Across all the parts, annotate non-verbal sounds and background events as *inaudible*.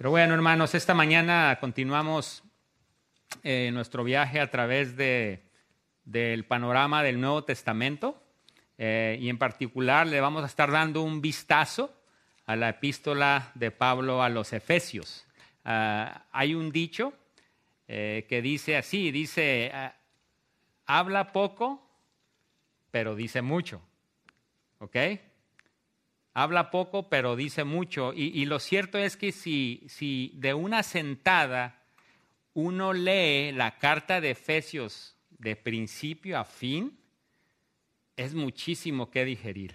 Pero bueno, hermanos, esta mañana continuamos eh, nuestro viaje a través de, del panorama del Nuevo Testamento eh, y en particular le vamos a estar dando un vistazo a la epístola de Pablo a los Efesios. Ah, hay un dicho eh, que dice así, dice, ah, habla poco, pero dice mucho. ¿Ok? Habla poco, pero dice mucho. Y, lo cierto es que si, si de una sentada uno lee la carta de Efesios de principio a fin, es muchísimo que digerir.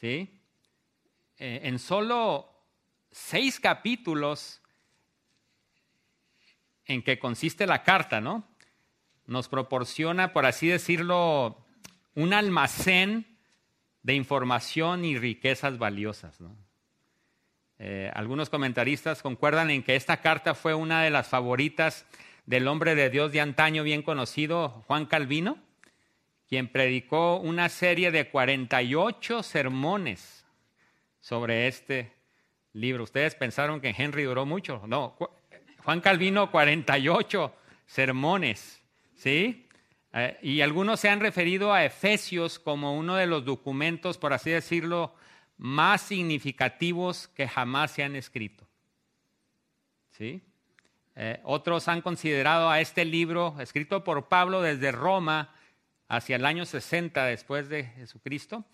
¿Sí? Eh, en solo seis capítulos en que consiste la carta, ¿no? Nos proporciona, por así decirlo, un almacén de información y riquezas valiosas. Eh, algunos comentaristas concuerdan en que esta carta fue una de las favoritas del hombre de Dios de antaño bien conocido, Juan Calvino, quien predicó una serie de 48 sermones sobre este libro. Ustedes pensaron que Henry duró mucho. No, Juan Calvino 48 sermones, ¿sí? Eh, y algunos se han referido a Efesios como uno de los documentos, por así decirlo, más significativos que jamás se han escrito. ¿Sí? Eh, otros han considerado a este libro, escrito por Pablo desde Roma hacia el año 60 después de Jesucristo,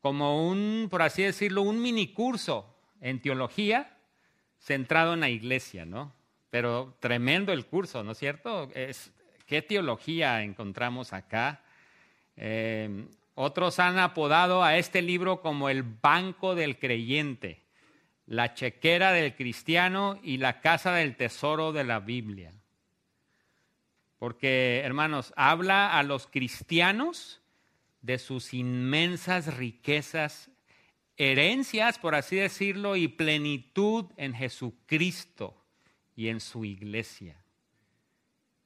como un, por así decirlo, un minicurso en teología centrado en la iglesia, ¿no? Pero tremendo el curso, ¿no es cierto? Es, ¿Qué teología encontramos acá? Eh, otros han apodado a este libro como el banco del creyente, la chequera del cristiano y la casa del tesoro de la Biblia. Porque, hermanos, habla a los cristianos de sus inmensas riquezas, herencias, por así decirlo, y plenitud en Jesucristo y en su iglesia.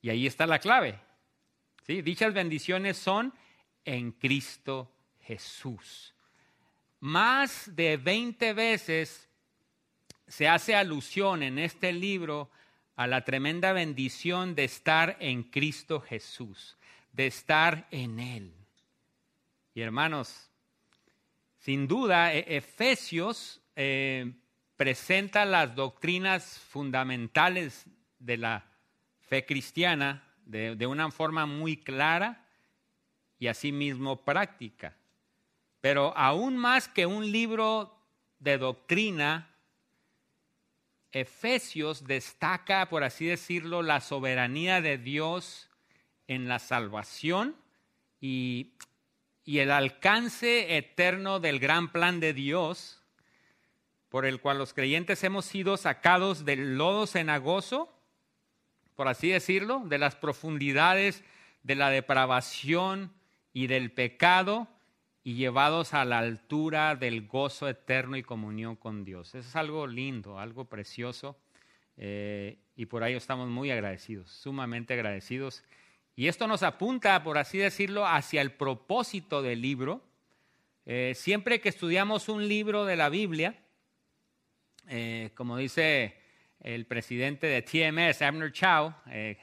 Y ahí está la clave. Dichas bendiciones son en Cristo Jesús. Más de 20 veces se hace alusión en este libro a la tremenda bendición de estar en Cristo Jesús, de estar en Él. Y hermanos, sin duda, e-, Efesios eh, presenta las doctrinas fundamentales de la fe cristiana de, una forma muy clara y asimismo práctica. Pero aún más que un libro de doctrina, Efesios destaca, por así decirlo, la soberanía de Dios en la salvación y, y, el alcance eterno del gran plan de Dios, por el cual los creyentes hemos sido sacados del lodo cenagoso por así decirlo, de las profundidades de la depravación y del pecado y llevados a la altura del gozo eterno y comunión con Dios. Es algo lindo, algo precioso eh, y por ello estamos muy agradecidos, sumamente agradecidos. Y esto nos apunta, por así decirlo, hacia el propósito del libro. Eh, siempre que estudiamos un libro de la Biblia, eh, como dice el presidente de TMS, Abner Chow, eh,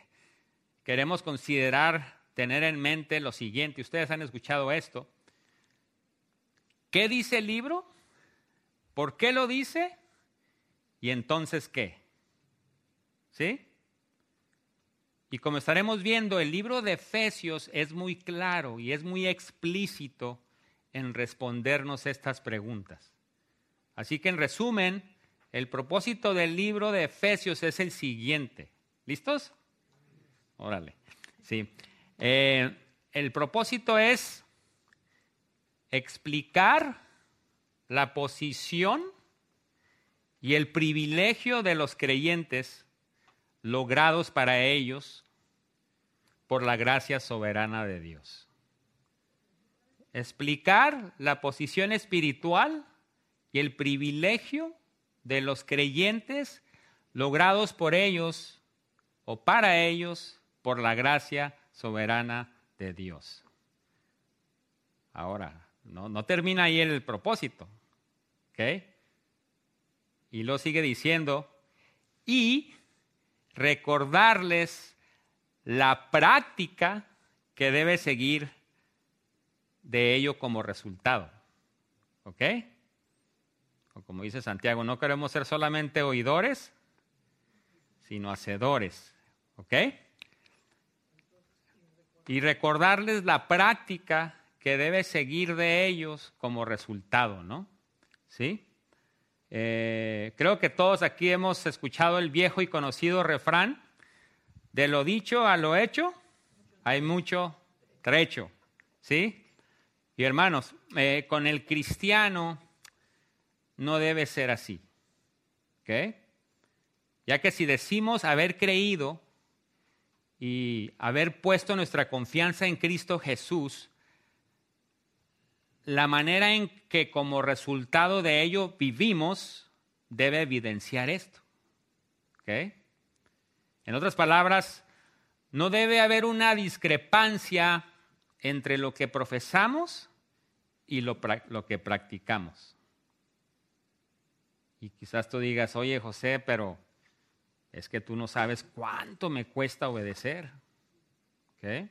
queremos considerar, tener en mente lo siguiente. Ustedes han escuchado esto. ¿Qué dice el libro? ¿Por qué lo dice? ¿Y entonces qué? ¿Sí? Y como estaremos viendo, el libro de Efesios es muy claro y es muy explícito en respondernos estas preguntas. Así que en resumen, el propósito del libro de Efesios es el siguiente. ¿Listos? Órale. Sí. Eh, el propósito es explicar la posición y el privilegio de los creyentes logrados para ellos por la gracia soberana de Dios. Explicar la posición espiritual y el privilegio de los creyentes logrados por ellos o para ellos por la gracia soberana de Dios. Ahora, no, termina ahí el propósito. ¿ok? Y lo sigue diciendo, y recordarles la práctica que debe seguir de ello como resultado. ¿Ok? O como dice Santiago, no queremos ser solamente oidores, sino hacedores. ¿Ok? Y recordarles la práctica que debe seguir de ellos como resultado, ¿no? ¿Sí? Eh, creo que todos aquí hemos escuchado el viejo y conocido refrán, de lo dicho a lo hecho, hay mucho trecho, ¿sí? Y hermanos, eh, con el cristiano no debe ser así, ¿ok? Ya que si decimos haber creído y haber puesto nuestra confianza en Cristo Jesús, la manera en que como resultado de ello vivimos debe evidenciar esto. ¿ok? En otras palabras, no debe haber una discrepancia entre lo que profesamos y lo, lo, que practicamos. Y quizás tú digas, oye José, pero es que tú no sabes cuánto me cuesta obedecer. ¿ok?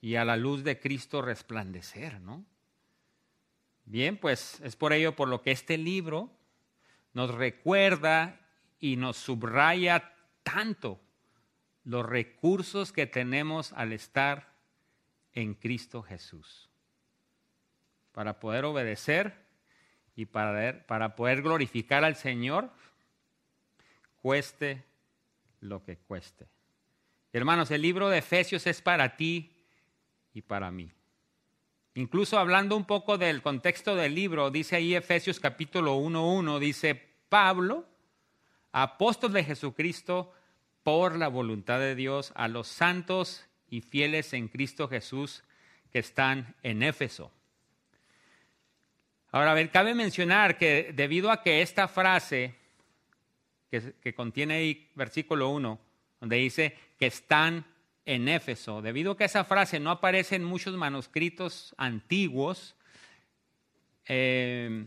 Y a la luz de Cristo resplandecer, ¿no? Bien, pues es por ello por lo que este libro nos recuerda y nos subraya tanto los recursos que tenemos al estar en Cristo Jesús. Para poder obedecer y para, para poder glorificar al Señor, cueste lo que cueste. Hermanos, el libro de Efesios es para ti y para mí. Incluso hablando un poco del contexto del libro, dice ahí Efesios capítulo 1.1, dice Pablo, apóstol de Jesucristo, por la voluntad de Dios, a los santos y fieles en Cristo Jesús que están en Éfeso. Ahora, a ver, cabe mencionar que debido a que esta frase que, contiene ahí versículo 1, donde dice que están en Éfeso. Debido a que esa frase no aparece en muchos manuscritos antiguos, eh,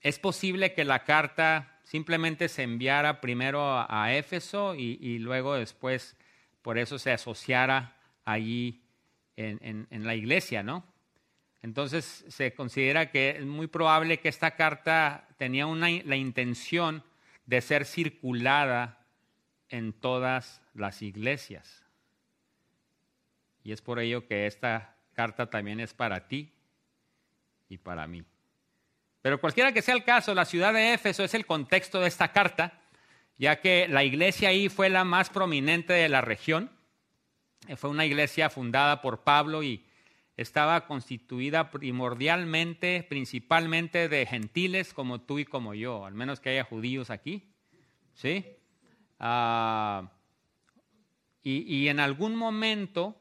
es posible que la carta simplemente se enviara primero a, Éfeso y, luego después por eso se asociara allí en, la iglesia, ¿no? Entonces se considera que es muy probable que esta carta tenía la intención de ser circulada en todas las iglesias. Y es por ello que esta carta también es para ti y para mí. Pero cualquiera que sea el caso, la ciudad de Éfeso es el contexto de esta carta, ya que la iglesia ahí fue la más prominente de la región. Fue una iglesia fundada por Pablo y estaba constituida primordialmente, principalmente de gentiles como tú y como yo, al menos que haya judíos aquí. ¿Sí? Ah, y, en algún momento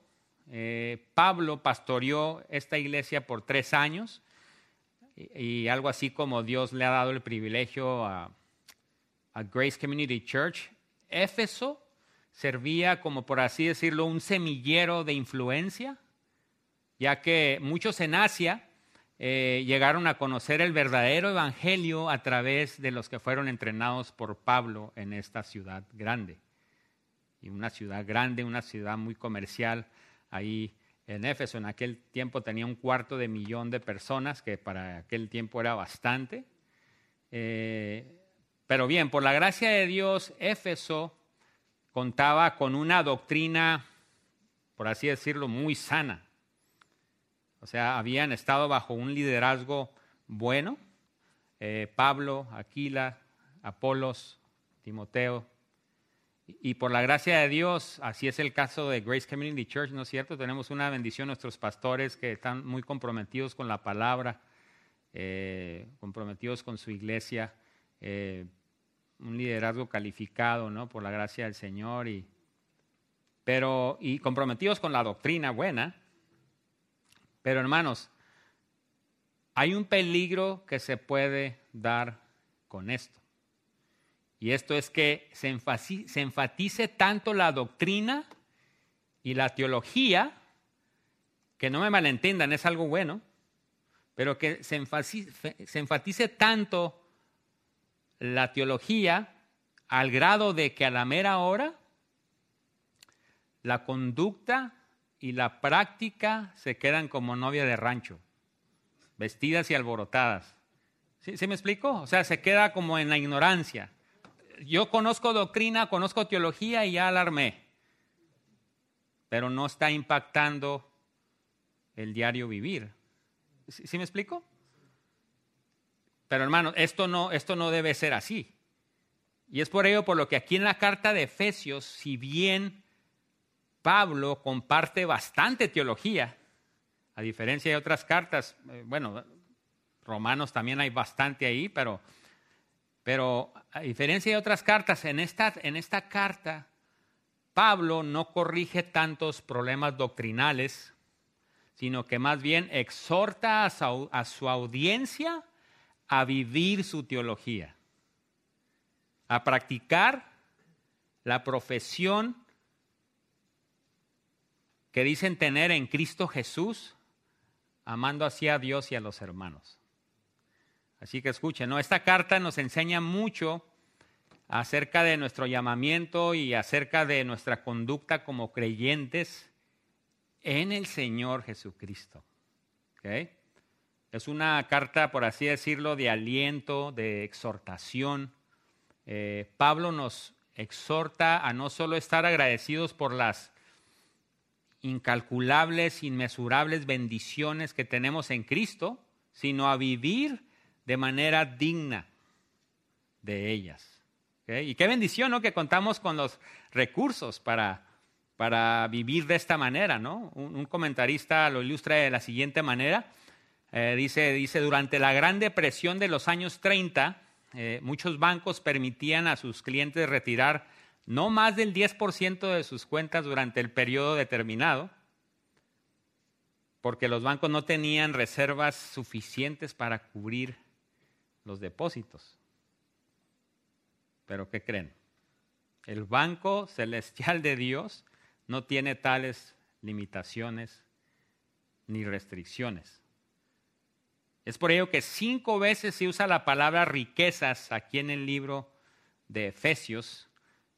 eh, Pablo pastoreó esta iglesia por tres años y, algo así como Dios le ha dado el privilegio a, a Grace Community Church. Éfeso servía como por así decirlo un semillero de influencia, ya que muchos en Asia eh, llegaron a conocer el verdadero evangelio a través de los que fueron entrenados por Pablo en esta ciudad grande. Y una ciudad grande, una ciudad muy comercial, ahí en Éfeso. En aquel tiempo tenía un cuarto de millón de personas, que para aquel tiempo era bastante. Eh, pero bien, por la gracia de Dios, Éfeso contaba con una doctrina, por así decirlo, muy sana. O sea, habían estado bajo un liderazgo bueno. Eh, Pablo, Aquila, Apolos, Timoteo. Y, por la gracia de Dios, así es el caso de Grace Community Church, ¿no es cierto? Tenemos una bendición, nuestros pastores que están muy comprometidos con la palabra, eh, comprometidos con su iglesia, eh, un liderazgo calificado, ¿no? Por la gracia del Señor, y, pero, y comprometidos con la doctrina buena, pero hermanos, hay un peligro que se puede dar con esto. Y esto es que se enfatice, tanto la doctrina y la teología, que no me malentiendan, es algo bueno, pero que se enfatice, tanto la teología al grado de que a la mera hora la conducta y la práctica se quedan como novia de rancho, vestidas y alborotadas. ¿Sí, ¿Sí, me explico? O sea, se queda como en la ignorancia. Yo conozco doctrina, conozco teología y ya alarmé, pero no está impactando el diario vivir. ¿Sí, me explico? Pero hermano, esto no, esto no debe ser así. Y es por ello por lo que aquí en la carta de Efesios, si bien Pablo comparte bastante teología, a diferencia de otras cartas, eh, bueno, Romanos también hay bastante ahí, pero, pero a diferencia de otras cartas, en esta, en esta carta, Pablo no corrige tantos problemas doctrinales sino que más bien exhorta a su, audiencia a vivir su teología, a practicar la profesión que dicen tener en Cristo Jesús, amando así a Dios y a los hermanos. Así que escuchen, ¿no? esta carta nos enseña mucho acerca de nuestro llamamiento y acerca de nuestra conducta como creyentes en el Señor Jesucristo. Es una carta, por así decirlo, de aliento, de exhortación. Eh, Pablo nos exhorta a no solo estar agradecidos por las incalculables, inmesurables bendiciones que tenemos en Cristo, sino a vivir de manera digna de ellas. Y qué bendición, ¿no? Que contamos con los recursos para para vivir de esta manera, ¿no? Un, comentarista lo ilustra de la siguiente manera. Eh, dice, dice, durante la gran depresión de los años 30, eh, muchos bancos permitían a sus clientes retirar no más del 10% de sus cuentas durante el periodo determinado, porque los bancos no tenían reservas suficientes para cubrir los depósitos. Pero ¿qué creen? El Banco Celestial de Dios no tiene tales limitaciones ni restricciones. Es por ello que cinco veces se usa la palabra riquezas aquí en el libro de Efesios.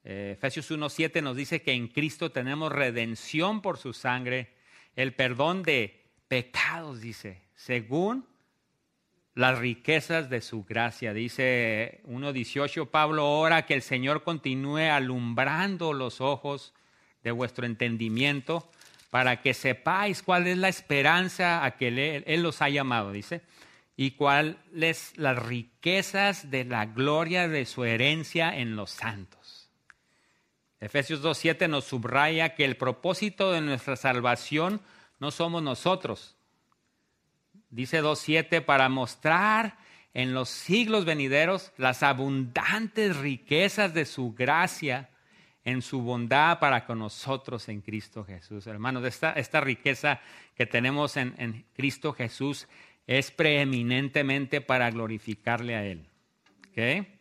Eh, Efesios 1.7 nos dice que en Cristo tenemos redención por su sangre, el perdón de pecados, dice, según las riquezas de su gracia. Dice 1.18, Pablo ora que el Señor continúe alumbrando los ojos de vuestro entendimiento, para que sepáis cuál es la esperanza a que él, los ha llamado, dice, y cuáles las riquezas de la gloria de su herencia en los santos. Efesios 2.7 nos subraya que el propósito de nuestra salvación no somos nosotros. Dice 2.7 para mostrar en los siglos venideros las abundantes riquezas de su gracia en su bondad para con nosotros en Cristo Jesús. Hermanos, esta, esta riqueza que tenemos en, en Cristo Jesús es preeminentemente para glorificarle a Él. ¿Okay?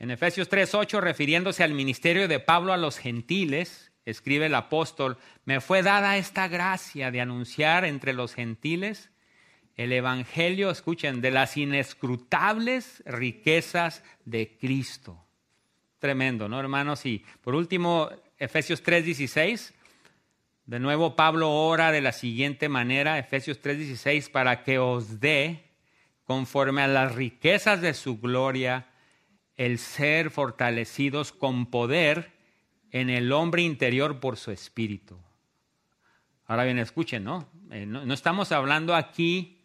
En Efesios 3:8, refiriéndose al ministerio de Pablo a los gentiles, escribe el apóstol, me fue dada esta gracia de anunciar entre los gentiles el Evangelio, escuchen, de las inescrutables riquezas de Cristo Tremendo, ¿no, hermanos? Y por último, Efesios 3:16. De nuevo, Pablo ora de la siguiente manera, Efesios 3:16, para que os dé, conforme a las riquezas de su gloria, el ser fortalecidos con poder en el hombre interior por su espíritu. Ahora bien, escuchen, ¿no? Eh, no, no estamos hablando aquí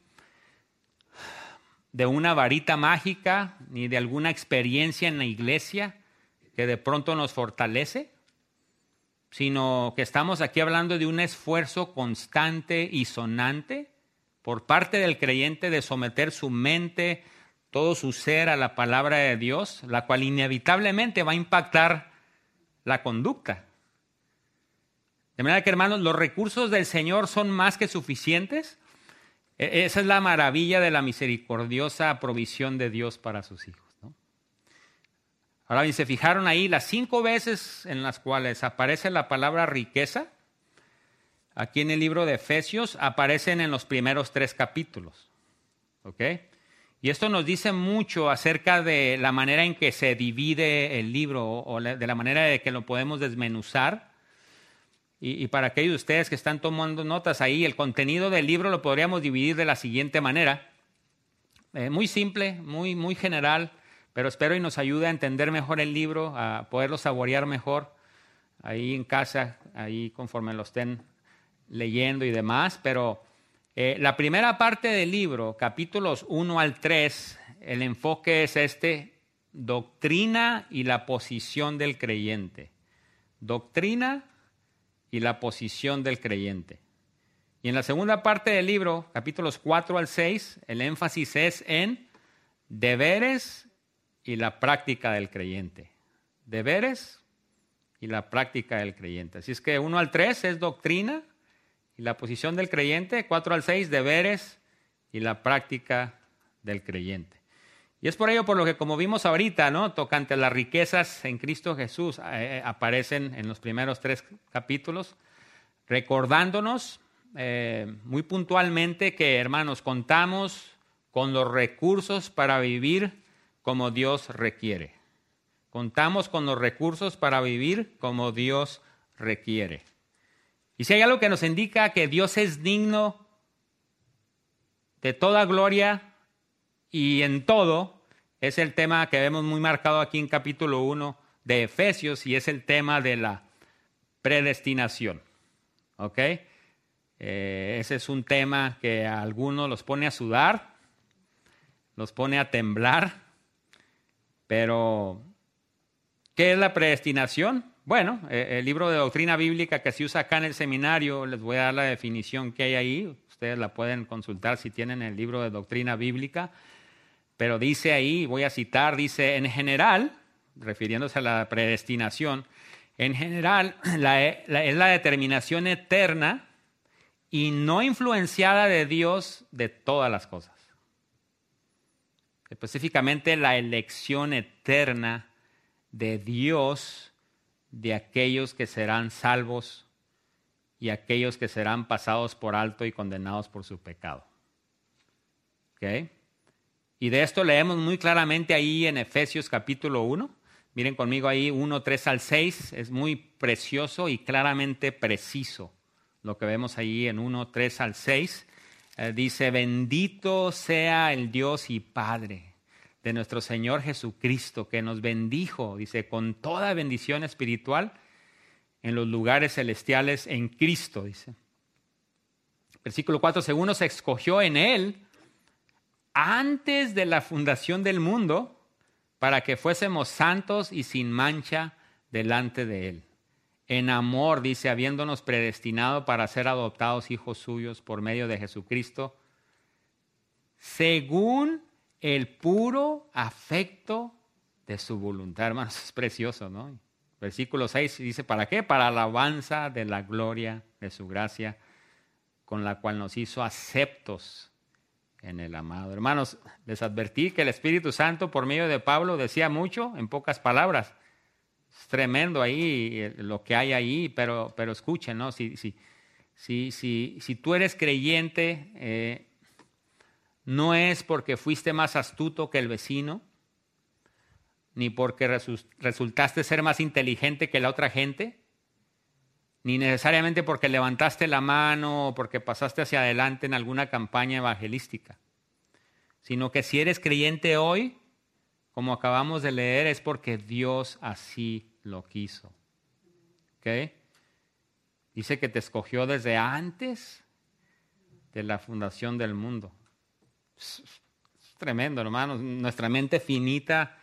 de una varita mágica ni de alguna experiencia en la iglesia que de pronto nos fortalece, sino que estamos aquí hablando de un esfuerzo constante y sonante por parte del creyente de someter su mente, todo su ser a la palabra de Dios, la cual inevitablemente va a impactar la conducta. De manera que, hermanos, los recursos del Señor son más que suficientes. E-, esa es la maravilla de la misericordiosa provisión de Dios para sus hijos. Ahora bien, se fijaron ahí las cinco veces en las cuales aparece la palabra riqueza. Aquí en el libro de Efesios aparecen en los primeros tres capítulos. ¿ok? Y esto nos dice mucho acerca de la manera en que se divide el libro o de la manera en que lo podemos desmenuzar. Y, para aquellos de ustedes que están tomando notas ahí, el contenido del libro lo podríamos dividir de la siguiente manera. Eh, muy simple, muy, muy general, pero espero y nos ayude a entender mejor el libro, a poderlo saborear mejor ahí en casa, ahí conforme lo estén leyendo y demás. Pero eh, la primera parte del libro, capítulos 1 al 3, el enfoque es este, doctrina y la posición del creyente. Doctrina y la posición del creyente. Y en la segunda parte del libro, capítulos 4 al 6, el énfasis es en deberes y la práctica del creyente. Deberes y la práctica del creyente. Así es que 1 al 3 es doctrina y la posición del creyente, 4 al 6, deberes y la práctica del creyente. Y es por ello por lo que, como vimos ahorita, ¿no? tocante las riquezas en Cristo Jesús, eh, eh, aparecen en los primeros tres capítulos, recordándonos eh, muy puntualmente que, hermanos, contamos con los recursos para vivir como Dios requiere. Contamos con los recursos para vivir como Dios requiere. Y si hay algo que nos indica que Dios es digno de toda gloria y en todo, es el tema que vemos muy marcado aquí en capítulo 1 de Efesios y es el tema de la predestinación. ¿Ok? Eh, ese es un tema que a algunos los pone a sudar, los pone a temblar, pero ¿qué es la predestinación? Bueno, eh, el libro de doctrina bíblica que se usa acá en el seminario, les voy a dar la definición que hay ahí. Ustedes la pueden consultar si tienen el libro de doctrina bíblica. Pero dice ahí, voy a citar, dice, en general, refiriéndose a la predestinación, en general es la determinación eterna y no influenciada de Dios de todas las cosas. Específicamente la elección eterna de Dios de aquellos que serán salvos y aquellos que serán pasados por alto y condenados por su pecado. Y de esto leemos muy claramente ahí en Efesios capítulo 1. Miren conmigo ahí 1, 3 al 6. Es muy precioso y claramente preciso lo que vemos ahí en 1, 3 al 6. Eh, dice, bendito sea el Dios y Padre de nuestro Señor Jesucristo, que nos bendijo, dice, con toda bendición espiritual en los lugares celestiales en Cristo, dice. Versículo 4, según nos escogió en Él antes de la fundación del mundo, para que fuésemos santos y sin mancha delante de Él. En amor, dice, habiéndonos predestinado para ser adoptados hijos suyos por medio de Jesucristo, según el puro afecto de su voluntad. Hermanos, es precioso, ¿no? Versículo 6 dice, ¿para qué? Para alabanza de la gloria de su gracia, con la cual nos hizo aceptos en el amado. Hermanos, les advertí que el Espíritu Santo por medio de Pablo decía mucho en pocas palabras. Es tremendo ahí eh, lo que hay ahí, pero, pero escuchen, ¿no? Si, si, si, si tú eres creyente, eh, no es porque fuiste más astuto que el vecino, ni porque resultaste ser más inteligente que la otra gente, ni necesariamente porque levantaste la mano o porque pasaste hacia adelante en alguna campaña evangelística, sino que si eres creyente hoy, como acabamos de leer, es porque Dios así lo quiso. Dice que te escogió desde antes de la fundación del mundo. Es tremendo, hermanos. Nuestra mente finita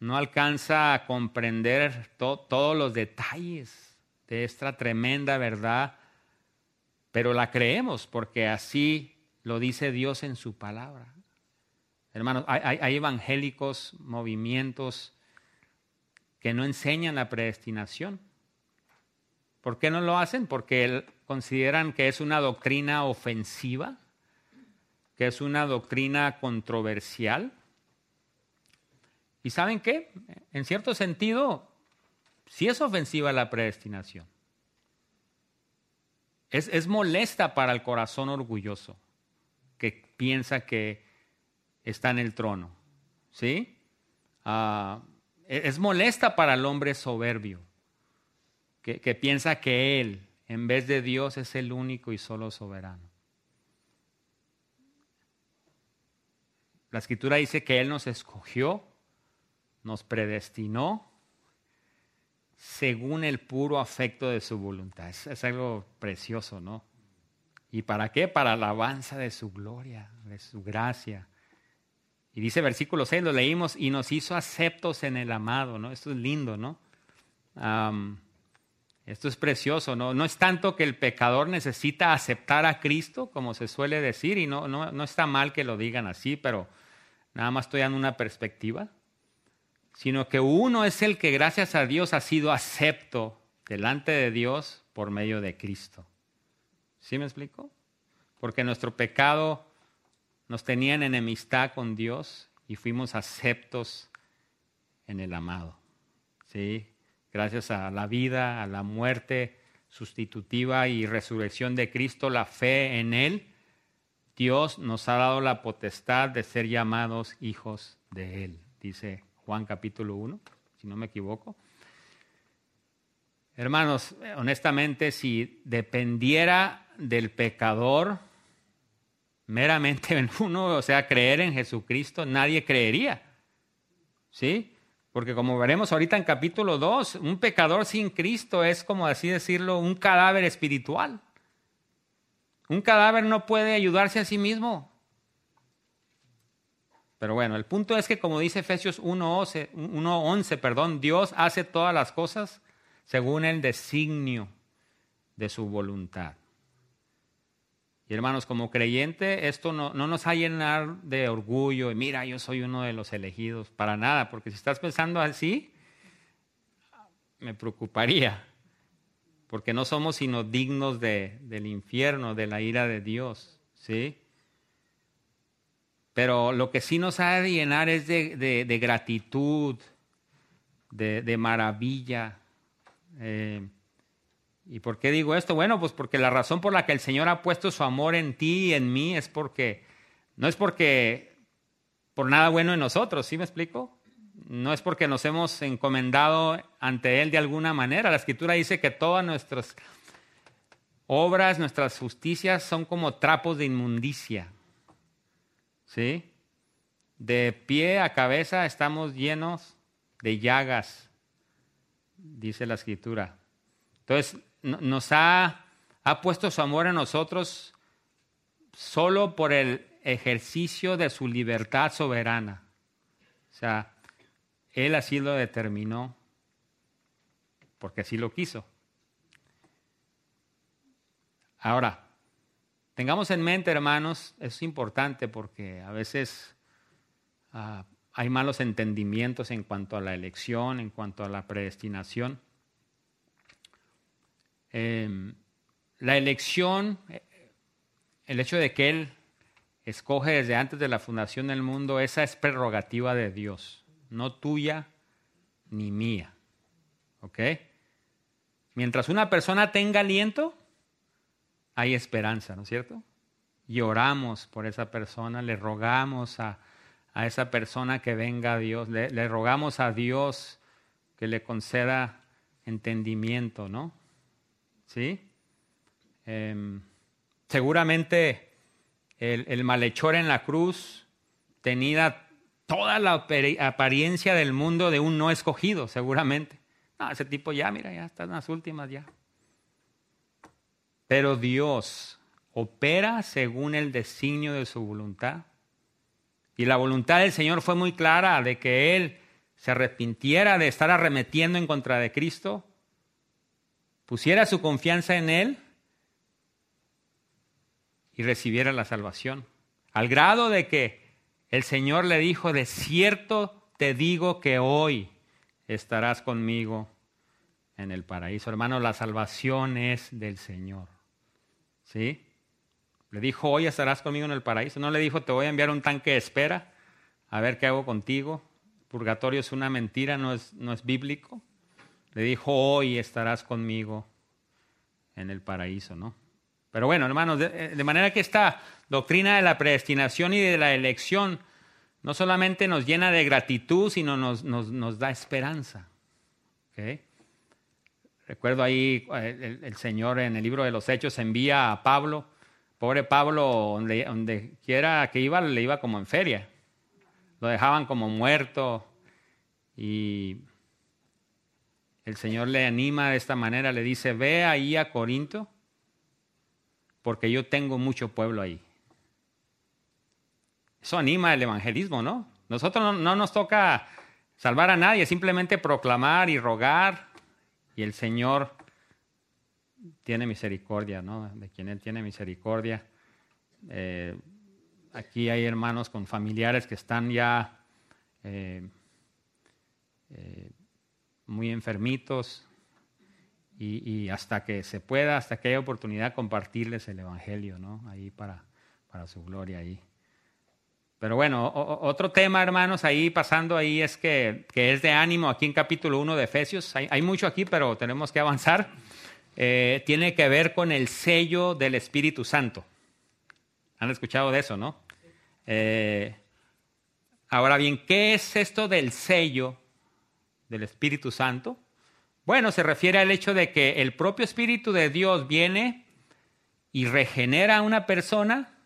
no alcanza a comprender todos los detalles de esta tremenda verdad, pero la creemos porque así lo dice Dios en su palabra. Hermanos, hay, evangélicos, movimientos que no enseñan la predestinación. ¿Por qué no lo hacen? Porque consideran que es una doctrina ofensiva que es una doctrina controversial. ¿Y saben qué? En cierto sentido, sí es ofensiva la predestinación. Es, molesta para el corazón orgulloso que piensa que está en el trono. ¿Sí? Ah, e-, es molesta para el hombre soberbio, que, que piensa que él, en vez de Dios, es el único y solo soberano. La escritura dice que Él nos escogió, nos predestinó según el puro afecto de su voluntad. Es, algo precioso, ¿no? ¿Y para qué? Para la alabanza de su gloria, de su gracia. Y dice versículo 6, lo leímos, y nos hizo aceptos en el amado, ¿no? Esto es lindo, ¿no? Esto es precioso, ¿no? No es tanto que el pecador necesita aceptar a Cristo, como se suele decir, y no, no, no está mal que lo digan así, pero nada más estoy dando una perspectiva sino que uno es el que gracias a Dios ha sido acepto delante de Dios por medio de Cristo. ¿Sí me explico? Porque nuestro pecado nos tenía en enemistad con Dios y fuimos aceptos en el amado. ¿Sí? Gracias a la vida, a la muerte sustitutiva y resurrección de Cristo, la fe en Él, Dios nos ha dado la potestad de ser llamados hijos de Él, dice Juan capítulo 1, si no me equivoco. Hermanos, honestamente, si dependiera del pecador meramente en uno, o sea, creer en Jesucristo, nadie creería. ¿Sí? Porque como veremos ahorita en capítulo 2, un pecador sin Cristo es como así decirlo, un cadáver espiritual. Un cadáver no puede ayudarse a sí mismo. Pero bueno, el punto es que como dice Efesios 1.11, perdón, Dios hace todas las cosas según el designio de su voluntad. Y hermanos, como creyente, esto no, no nos va a llenar de orgullo y mira, yo soy uno de los elegidos, para nada, porque si estás pensando así, me preocuparía, porque no somos sino dignos de, del infierno, de la ira de Dios, ¿sí? Pero lo que sí nos ha de llenar es de, gratitud, de, maravilla. Eh, ¿Y por qué digo esto? Bueno, pues porque la razón por la que el Señor ha puesto su amor en ti y en mí es porque, no es porque por nada bueno en nosotros, ¿sí me explico? No es porque nos hemos encomendado ante Él de alguna manera. La Escritura dice que todas nuestras obras, nuestras justicias son como trapos de inmundicia. ¿sí? De pie a cabeza estamos llenos de llagas, dice la escritura. Entonces, nos ha, ha puesto su amor en nosotros solo por el ejercicio de su libertad soberana. O sea, Él así lo determinó, porque así lo quiso. Ahora, Tengamos en mente, hermanos, es importante porque a veces ah, hay malos entendimientos en cuanto a la elección, en cuanto a la predestinación. Em, la elección, el hecho de que Él escoge desde antes de la fundación del mundo, esa es prerrogativa de Dios, no tuya ni mía. ¿Ok? Mientras una persona tenga aliento, hay esperanza, ¿no es cierto? Y oramos por esa persona, le rogamos a, esa persona que venga a Dios, le, rogamos a Dios que le conceda entendimiento, ¿no? ¿Sí? Em, seguramente el, malhechor en la cruz tenía toda la apariencia del mundo de un no escogido, seguramente. No, ese tipo ya, mira, ya está en las últimas ya. Pero Dios opera según el designio de su voluntad. Y la voluntad del Señor fue muy clara de que Él se arrepintiera de estar arremetiendo en contra de Cristo, pusiera su confianza en Él y recibiera la salvación. Al grado de que el Señor le dijo, de cierto te digo que hoy estarás conmigo en el paraíso. Hermano, la salvación es del Señor. ¿Sí? Le dijo, hoy estarás conmigo en el paraíso. No le dijo, te voy a enviar un tanque de espera, a ver qué hago contigo. Purgatorio es una mentira, no es, no es bíblico. Le dijo, hoy estarás conmigo en el paraíso, ¿no? Pero bueno, hermanos, de, de manera que esta doctrina de la predestinación y de la elección no solamente nos llena de gratitud, sino nos, nos, da esperanza. Recuerdo ahí eh, el, Señor en el libro de los Hechos envía a Pablo, pobre Pablo, donde, donde quiera que iba, le iba como en feria. Lo dejaban como muerto y el Señor le anima de esta manera, le dice, ve ahí a Corinto, porque yo tengo mucho pueblo ahí. Eso anima el evangelismo, ¿no? Nosotros no, nos toca salvar a nadie, simplemente proclamar y rogar, y el Señor tiene misericordia, ¿no? De quien Él tiene misericordia. Eh, aquí hay hermanos con familiares que están ya eh, eh, muy enfermitos y, hasta que se pueda, hasta que haya oportunidad, compartirles el Evangelio, ¿no? Ahí para, para su gloria ahí. Pero bueno, otro tema, hermanos, ahí pasando ahí es que, es de ánimo aquí en capítulo 1 de Efesios. Hay, mucho aquí, pero tenemos que avanzar. Eh, tiene que ver con el sello del Espíritu Santo. ¿Han escuchado de eso, no? Eh, ahora bien, ¿qué es esto del sello del Espíritu Santo? Bueno, se refiere al hecho de que el propio Espíritu de Dios viene y regenera a una persona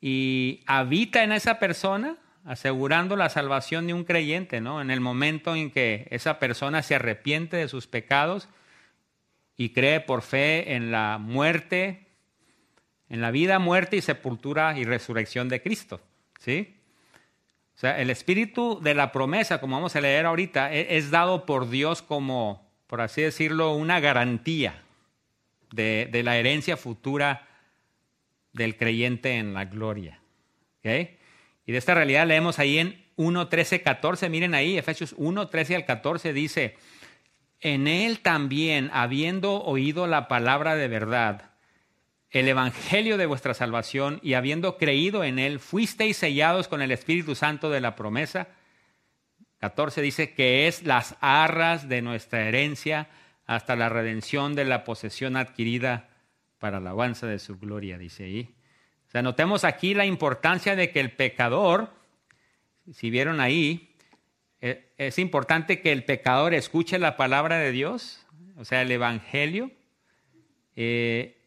y habita en esa persona, asegurando la salvación de un creyente, ¿no? En el momento en que esa persona se arrepiente de sus pecados y cree por fe en la muerte, en la vida, muerte y sepultura y resurrección de Cristo, ¿sí? O sea, el espíritu de la promesa, como vamos a leer ahorita, e-, es dado por Dios como, por así decirlo, una garantía de, de la herencia futura del creyente en la gloria. Y de esta realidad leemos ahí en 1, 13, 14. Miren ahí, Efesios 1, 13 al 14 dice, en él también, habiendo oído la palabra de verdad, el evangelio de vuestra salvación, y habiendo creído en él, fuisteis sellados con el Espíritu Santo de la promesa. 14 dice que es las arras de nuestra herencia hasta la redención de la posesión adquirida para la alabanza de su gloria, dice ahí. O sea, notemos aquí la importancia de que el pecador, si vieron ahí, eh, es importante que el pecador escuche la palabra de Dios, o sea, el Evangelio. Eh,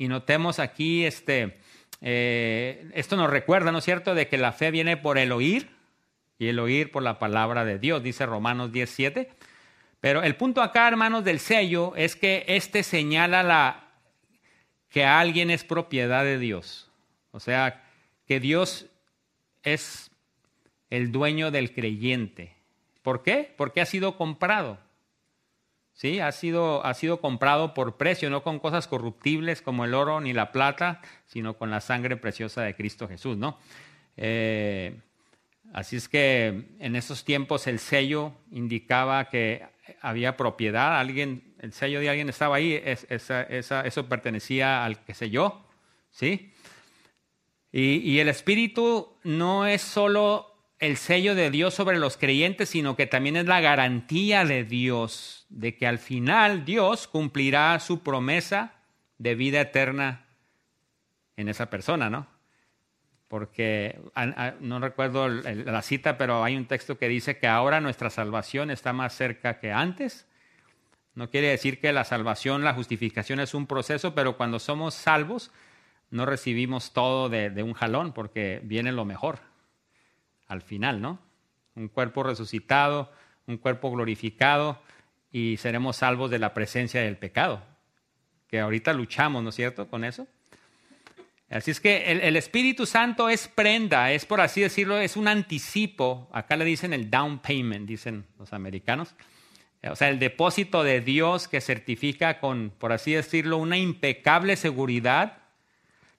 y notemos aquí, este, eh, esto nos recuerda, ¿no es cierto?, de que la fe viene por el oír y el oír por la palabra de Dios, dice Romanos 17. Pero el punto acá, hermanos, del sello es que este señala la que alguien es propiedad de Dios. O sea, que Dios es el dueño del creyente. ¿Por qué? Porque ha sido comprado. ¿Sí? Ha sido, ha sido comprado por precio, no con cosas corruptibles como el oro ni la plata, sino con la sangre preciosa de Cristo Jesús, ¿no? Eh, así es que en esos tiempos el sello indicaba que había propiedad, alguien, el sello de alguien estaba ahí, eso pertenecía al que selló, ¿sí? Y, y, el Espíritu no es solo el sello de Dios sobre los creyentes, sino que también es la garantía de Dios de que al final Dios cumplirá su promesa de vida eterna en esa persona, ¿no? porque no recuerdo la cita, pero hay un texto que dice que ahora nuestra salvación está más cerca que antes. No quiere decir que la salvación, la justificación es un proceso, pero cuando somos salvos no recibimos todo de, un jalón, porque viene lo mejor al final, ¿no? Un cuerpo resucitado, un cuerpo glorificado y seremos salvos de la presencia del pecado, que ahorita luchamos, ¿no es cierto?, con eso. Así es que el, Espíritu Santo es prenda, es por así decirlo, es un anticipo. Acá le dicen el down payment, dicen los americanos. O sea, el depósito de Dios que certifica con, por así decirlo, una impecable seguridad,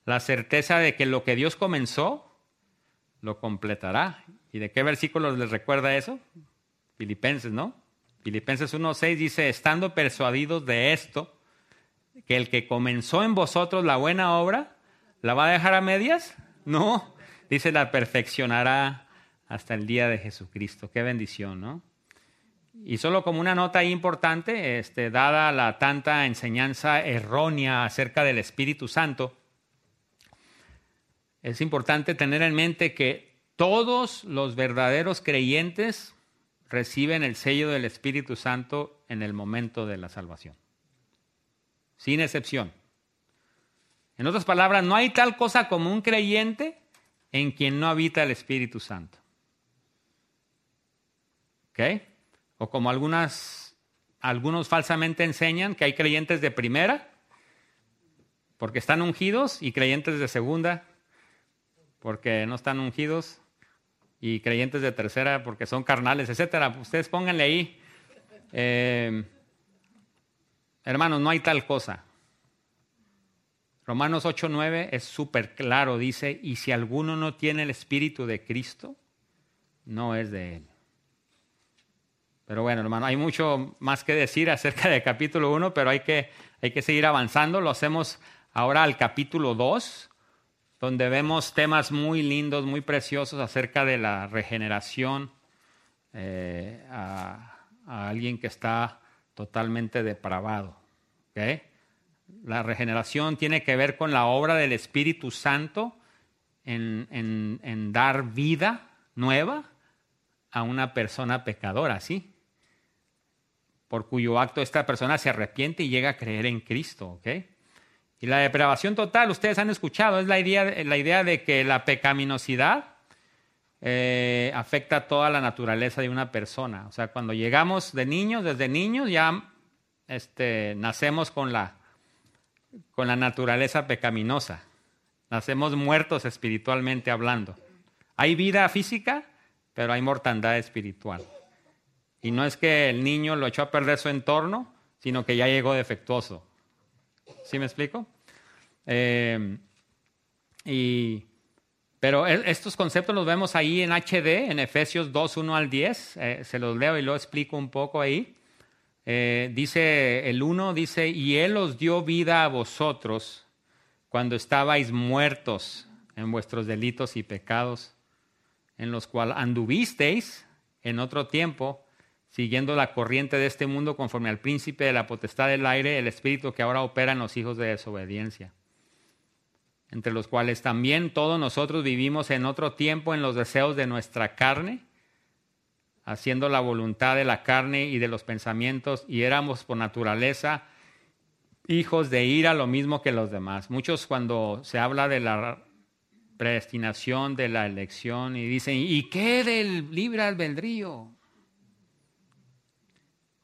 la certeza de que lo que Dios comenzó, lo completará. ¿Y de qué versículos les recuerda eso? Filipenses, ¿no? Filipenses 1.6 dice, estando persuadidos de esto, que el que comenzó en vosotros la buena obra, ¿La va a dejar a medias? *laughs* No. Dice, la perfeccionará hasta el día de Jesucristo. Qué bendición, ¿no? Y solo como una nota importante, este, dada la tanta enseñanza errónea acerca del Espíritu Santo, es importante tener en mente que todos los verdaderos creyentes reciben el sello del Espíritu Santo en el momento de la salvación. Sin excepción. En otras palabras, no hay tal cosa como un creyente en quien no habita el Espíritu Santo. ¿Ok? O como algunas, algunos falsamente enseñan que hay creyentes de primera porque están ungidos y creyentes de segunda porque no están ungidos y creyentes de tercera porque son carnales, etcétera. Ustedes pónganle ahí. Eh, hermanos, no hay tal cosa. Romanos 8:9 es súper claro, dice, y si alguno no tiene el Espíritu de Cristo, no es de él. Pero bueno, hermano, hay mucho más que decir acerca del capítulo 1, pero hay que, hay que seguir avanzando. Lo hacemos ahora al capítulo 2 donde vemos temas muy lindos, muy preciosos acerca de la regeneración eh, a, alguien que está totalmente depravado. La regeneración tiene que ver con la obra del Espíritu Santo en, dar vida nueva a una persona pecadora, ¿sí? Por cuyo acto esta persona se arrepiente y llega a creer en Cristo, ¿ok? Y la depravación total, ustedes han escuchado, es la idea, la idea de que la pecaminosidad eh, afecta toda la naturaleza de una persona. O sea, cuando llegamos de niños, desde niños ya este, nacemos con la, con la naturaleza pecaminosa. Nacemos muertos espiritualmente hablando. Hay vida física, pero hay mortandad espiritual. Y no es que el niño lo echó a perder su entorno, sino que ya llegó defectuoso. ¿Sí me explico? Eh, y, pero estos conceptos los vemos ahí en HD, en Efesios 2, 1 al 10. Eh, se los leo y lo explico un poco ahí. Eh, dice el 1, dice, y Él os dio vida a vosotros cuando estabais muertos en vuestros delitos y pecados, en los cuales anduvisteis en otro tiempo siguiendo la corriente de este mundo conforme al príncipe de la potestad del aire, el espíritu que ahora opera en los hijos de desobediencia, entre los cuales también todos nosotros vivimos en otro tiempo en los deseos de nuestra carne, haciendo la voluntad de la carne y de los pensamientos, y éramos por naturaleza hijos de ira, lo mismo que los demás. Muchos cuando se habla de la predestinación, de la elección, y dicen, ¿y qué del libre albedrío?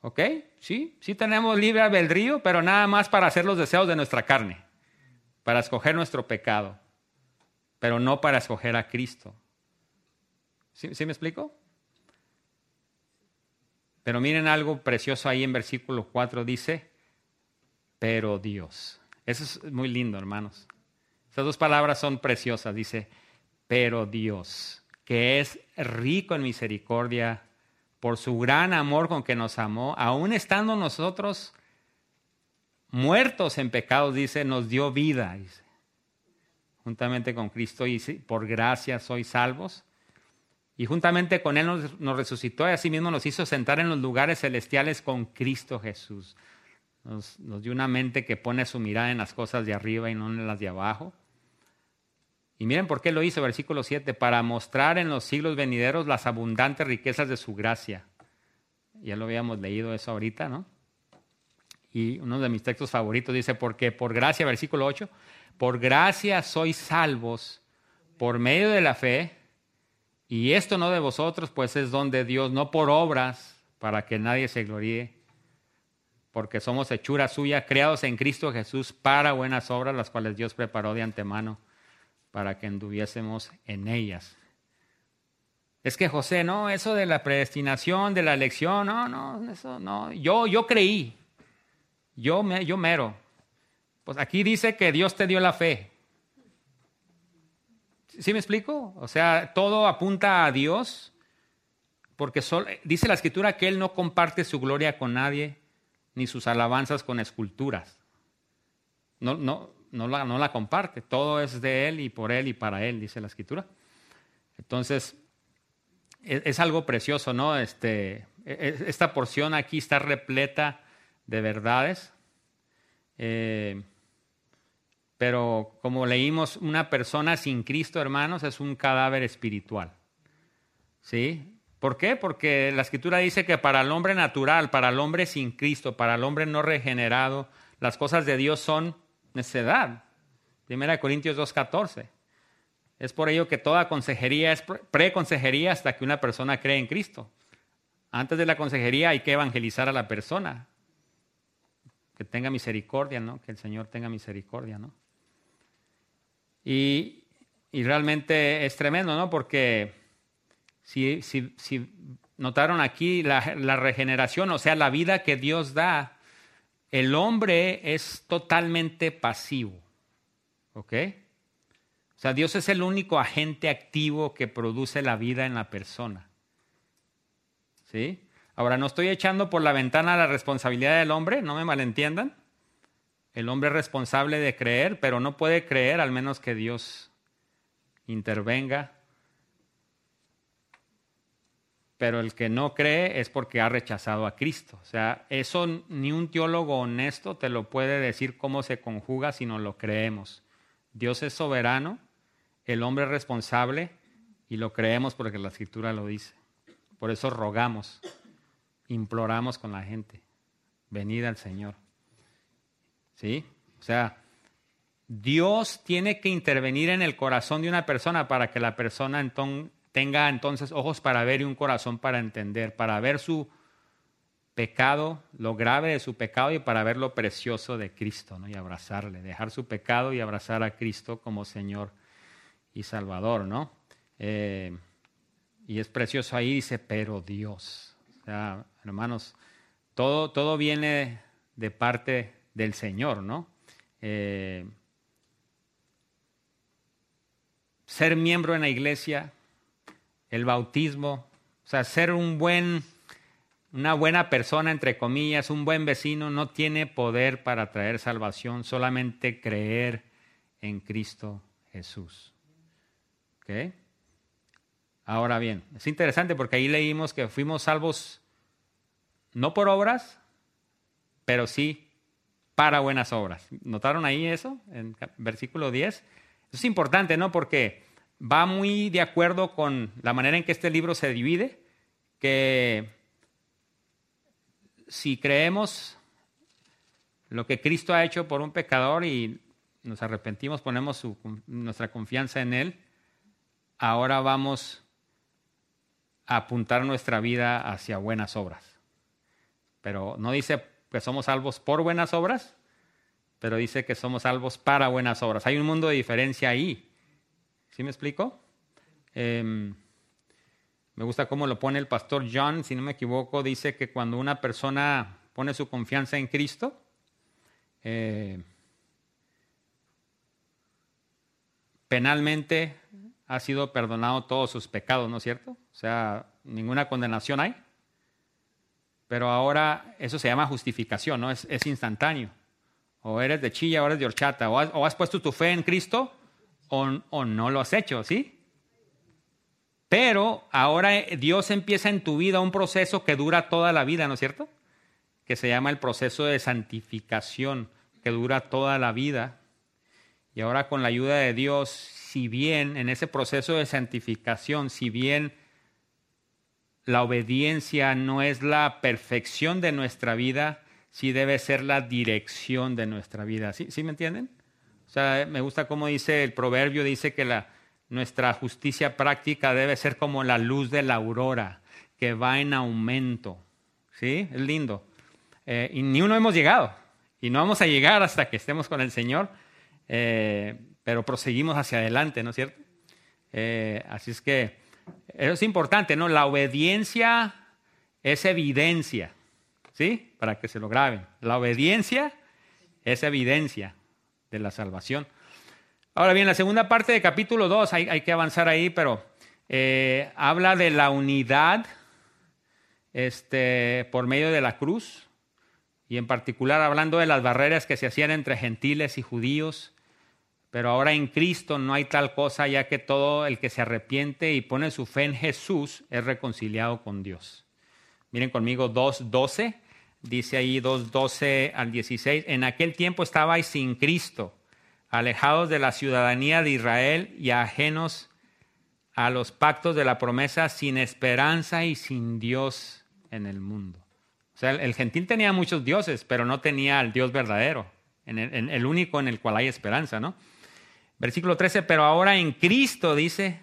¿Ok? Sí, sí tenemos libre albedrío, pero nada más para hacer los deseos de nuestra carne, para escoger nuestro pecado, pero no para escoger a Cristo. ¿Sí, me explico? Pero miren algo precioso ahí en versículo 4, dice, pero Dios. Eso es muy lindo, hermanos. Esas dos palabras son preciosas, dice, pero Dios, que es rico en misericordia por su gran amor con que nos amó, aún estando nosotros muertos en pecados, dice, nos dio vida. Juntamente con Cristo y por gracia sois salvos. Y juntamente con Él nos, resucitó y asimismo nos hizo sentar en los lugares celestiales con Cristo Jesús. Nos dio una mente que pone su mirada en las cosas de arriba y no en las de abajo. Y miren por qué lo hizo, versículo 7, para mostrar en los siglos venideros las abundantes riquezas de su gracia. Ya lo habíamos leído eso ahorita, ¿no? Y uno de mis textos favoritos dice, porque por gracia, versículo 8, por gracia sois salvos por medio de la fe, y esto no de vosotros, pues es don de Dios, no por obras, para que nadie se gloríe, porque somos hechura suya, creados en Cristo Jesús para buenas obras, las cuales Dios preparó de antemano para que anduviésemos en ellas. Es que José, no, eso de la predestinación, de la elección, no, no, eso no. Yo, yo creí, yo, me, yo mero. Pues aquí dice que Dios te dio la fe. ¿Sí me explico? O sea, todo apunta a Dios, porque dice la escritura que Él no comparte su gloria con nadie, ni sus alabanzas con esculturas. No, no, no la, comparte. Todo es de Él y por Él y para Él, dice la Escritura. Entonces, e, es, algo precioso, ¿no? Este, e, e, esta porción aquí está repleta de verdades. Eh, pero como leímos, una persona sin Cristo, hermanos, es un cadáver espiritual. ¿Sí? ¿Por qué? Porque la escritura dice que para el hombre natural, para el hombre sin Cristo, para el hombre no regenerado, las cosas de Dios son necedad. Primera Corintios 2.14. Es por ello que toda consejería es preconsejería hasta que una persona cree en Cristo. Antes de la consejería hay que evangelizar a la persona. Que tenga misericordia, ¿no? Que el Señor tenga misericordia, ¿no? Y, realmente es tremendo, ¿no? Porque si, si, notaron aquí la regeneración, o sea, la vida que Dios da, el hombre es totalmente pasivo. ¿Ok? O sea, Dios es el único agente activo que produce la vida en la persona. ¿Sí? Ahora, no estoy echando por la ventana la responsabilidad del hombre, no me malentiendan. El hombre es responsable de creer, pero no puede creer al menos que Dios intervenga. Pero el que no cree es porque ha rechazado a Cristo. O sea, eso ni un teólogo honesto te lo puede decir cómo se conjuga si no lo creemos. Dios es soberano el hombre es responsable y lo creemos porque la escritura lo dice. Por eso rogamos, imploramos con la gente, venid al Señor. ¿Sí? O sea, Dios tiene que intervenir en el corazón de una persona para que la persona tenga entonces ojos para ver y un corazón para entender, para ver su pecado, lo grave de su pecado y para ver lo precioso de Cristo, ¿no? Y abrazarle, dejar su pecado y abrazar a Cristo como Señor y Salvador, ¿no? Eh, y es precioso ahí, dice, pero Dios. O sea, hermanos, todo, todo viene de parte del Señor, ¿no? Eh, ser miembro en la iglesia, el bautismo, o sea, ser un buen, una buena persona, entre comillas, un buen vecino, no tiene poder para traer salvación, solamente creer en Cristo Jesús. Ahora bien, es interesante porque ahí leímos que fuimos salvos no por obras, pero sí para buenas obras. ¿Notaron ahí eso en versículo 10? Eso es importante, ¿no? Porque va muy de acuerdo con la manera en que este libro se divide, que si creemos lo que Cristo ha hecho por un pecador y nos arrepentimos, ponemos nuestra confianza en Él, ahora vamos a apuntar nuestra vida hacia buenas obras. Pero no dice que somos salvos por buenas obras, pero dice que somos salvos para buenas obras. Hay un mundo de diferencia ahí. ¿Sí me explico? Em, me gusta cómo lo pone el pastor John, si no me equivoco, dice que cuando una persona pone su confianza en Cristo, eh, penalmente ha sido perdonado todos sus pecados, ¿no es cierto? O sea, ninguna condenación hay. Pero ahora eso se llama justificación, ¿no? Es, instantáneo. O eres de chilla o eres de horchata. O has, puesto tu fe en Cristo o, no lo has hecho, ¿sí? Pero ahora Dios empieza en tu vida un proceso que dura toda la vida, ¿no es cierto? Que se llama el proceso de santificación, que dura toda la vida. Y ahora con la ayuda de Dios si bien en ese proceso de santificación, si bien la obediencia no es la perfección de nuestra vida, sí debe ser la dirección de nuestra vida. ¿Sí, ¿Sí me entienden? O sea, me gusta cómo dice el proverbio, dice que nuestra justicia práctica debe ser como la luz de la aurora, que va en aumento. ¿Sí? Es lindo. Eh, y ni uno hemos llegado. Y no vamos a llegar hasta que estemos con el Señor. Eh, pero proseguimos hacia adelante, ¿no es cierto? Eh, así es que eso es importante, ¿no? La obediencia es evidencia, ¿sí? Para que se lo graben. La obediencia es evidencia de la salvación. Ahora bien, la segunda parte del capítulo 2, hay, que avanzar ahí, pero eh, habla de la unidad este, por medio de la cruz, y en particular hablando de las barreras que se hacían entre gentiles y judíos, pero ahora en Cristo no hay tal cosa, ya que todo el que se arrepiente y pone su fe en Jesús es reconciliado con Dios. Miren conmigo 2.12, dice ahí 2.12 al 16, en aquel tiempo estabais sin Cristo, alejados de la ciudadanía de Israel y ajenos a los pactos de la promesa sin esperanza y sin Dios en el mundo. O sea, el, gentil tenía muchos dioses, pero no tenía al Dios verdadero, en el, el único en el cual hay esperanza, ¿no? Versículo 13, pero ahora en Cristo dice,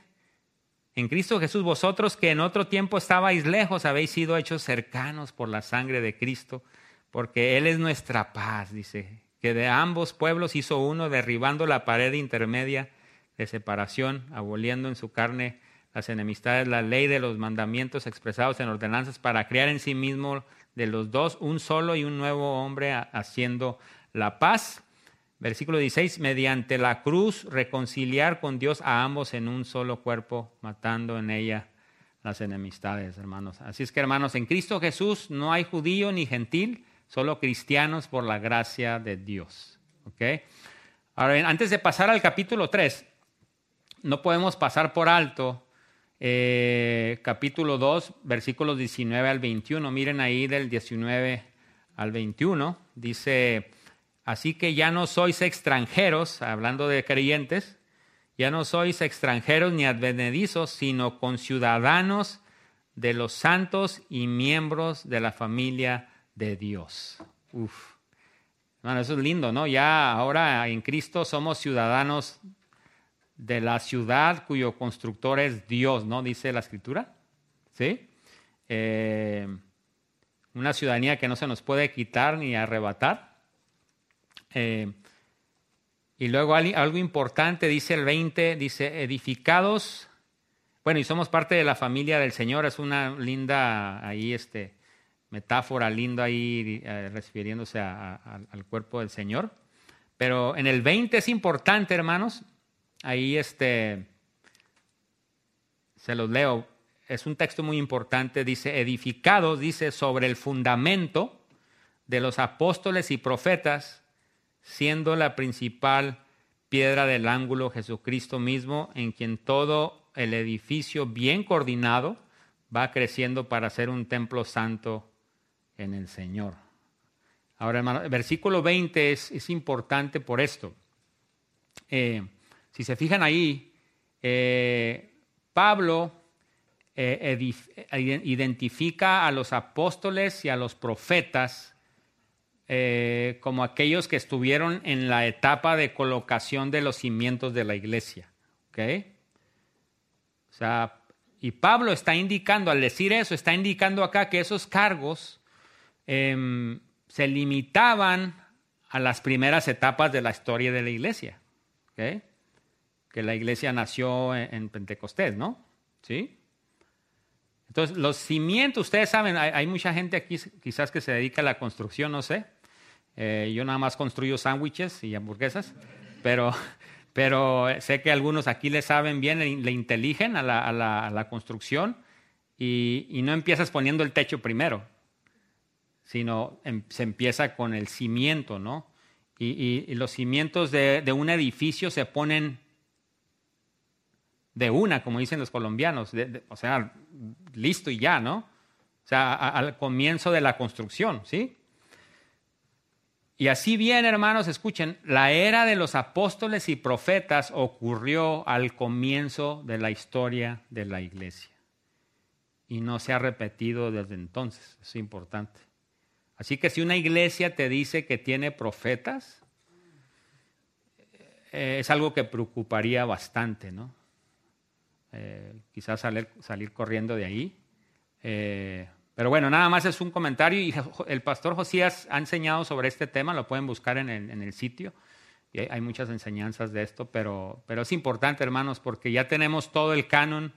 en Cristo Jesús, vosotros que en otro tiempo estabais lejos, habéis sido hechos cercanos por la sangre de Cristo, porque Él es nuestra paz, dice, que de ambos pueblos hizo uno, derribando la pared intermedia de separación, aboliendo en su carne las enemistades, la ley de los mandamientos expresados en ordenanzas, para crear en sí mismo de los dos un solo y un nuevo hombre, haciendo la paz Versículo 16, mediante la cruz reconciliar con Dios a ambos en un solo cuerpo, matando en ella las enemistades, hermanos. Así es que, hermanos, en Cristo Jesús no hay judío ni gentil, solo cristianos por la gracia de Dios. ¿Ok? Ahora bien, antes de pasar al capítulo 3, no podemos pasar por alto eh, capítulo 2, versículos 19 al 21. Miren ahí del 19 al 21. Dice Así que ya no sois extranjeros, hablando de creyentes, ya no sois extranjeros ni advenedizos, sino conciudadanos de los santos y miembros de la familia de Dios. Uf. Bueno, eso es lindo, ¿no? Ya ahora en Cristo somos ciudadanos de la ciudad cuyo constructor es Dios, ¿no? Dice la escritura. ¿Sí? Eh, una ciudadanía que no se nos puede quitar ni arrebatar. Eh, y luego algo importante, dice el 20, dice, edificados, bueno, y somos parte de la familia del Señor, es una linda ahí, este, metáfora linda ahí eh, refiriéndose al cuerpo del Señor. Pero en el 20 es importante, hermanos, ahí este, se los leo, es un texto muy importante, dice, edificados, dice, sobre el fundamento de los apóstoles y profetas, siendo la principal piedra del ángulo Jesucristo mismo, en quien todo el edificio bien coordinado va creciendo para ser un templo santo en el Señor. Ahora, hermano, el versículo 20 es, importante por esto. Eh, si se fijan ahí, eh, Pablo eh, identifica a los apóstoles y a los profetas eh, como aquellos que estuvieron en la etapa de colocación de los cimientos de la iglesia. ¿Ok? O sea, y Pablo está indicando, al decir eso, está indicando acá que esos cargos em, se limitaban a las primeras etapas de la historia de la iglesia. ¿Ok? Que la iglesia nació en, Pentecostés, ¿no? ¿Sí? Entonces, los cimientos, ustedes saben, hay, mucha gente aquí quizás que se dedica a la construcción, no sé. Eh, yo nada más construyo sándwiches y hamburguesas, pero, *laughs* pero sé que algunos aquí le saben bien, le, inteligen a la, a la, construcción y, y, no empiezas poniendo el techo primero, sino em, se empieza con el cimiento, ¿no? Y, y los cimientos de, de, un edificio se ponen de una, como dicen los colombianos, o sea, listo y ya, ¿no? O sea, al comienzo de la construcción, ¿sí? Y así bien, hermanos, escuchen, la era de los apóstoles y profetas ocurrió al comienzo de la historia de la iglesia. Y no se ha repetido desde entonces, es importante. Así que si una iglesia te dice que tiene profetas, eh, es algo que preocuparía bastante, ¿no? Eh, quizás salir, salir, corriendo de ahí. Eh, pero bueno, nada más es un comentario y el pastor Josías ha enseñado sobre este tema, lo pueden buscar en el, sitio. Y hay muchas enseñanzas de esto, pero, pero es importante, hermanos, porque ya tenemos todo el canon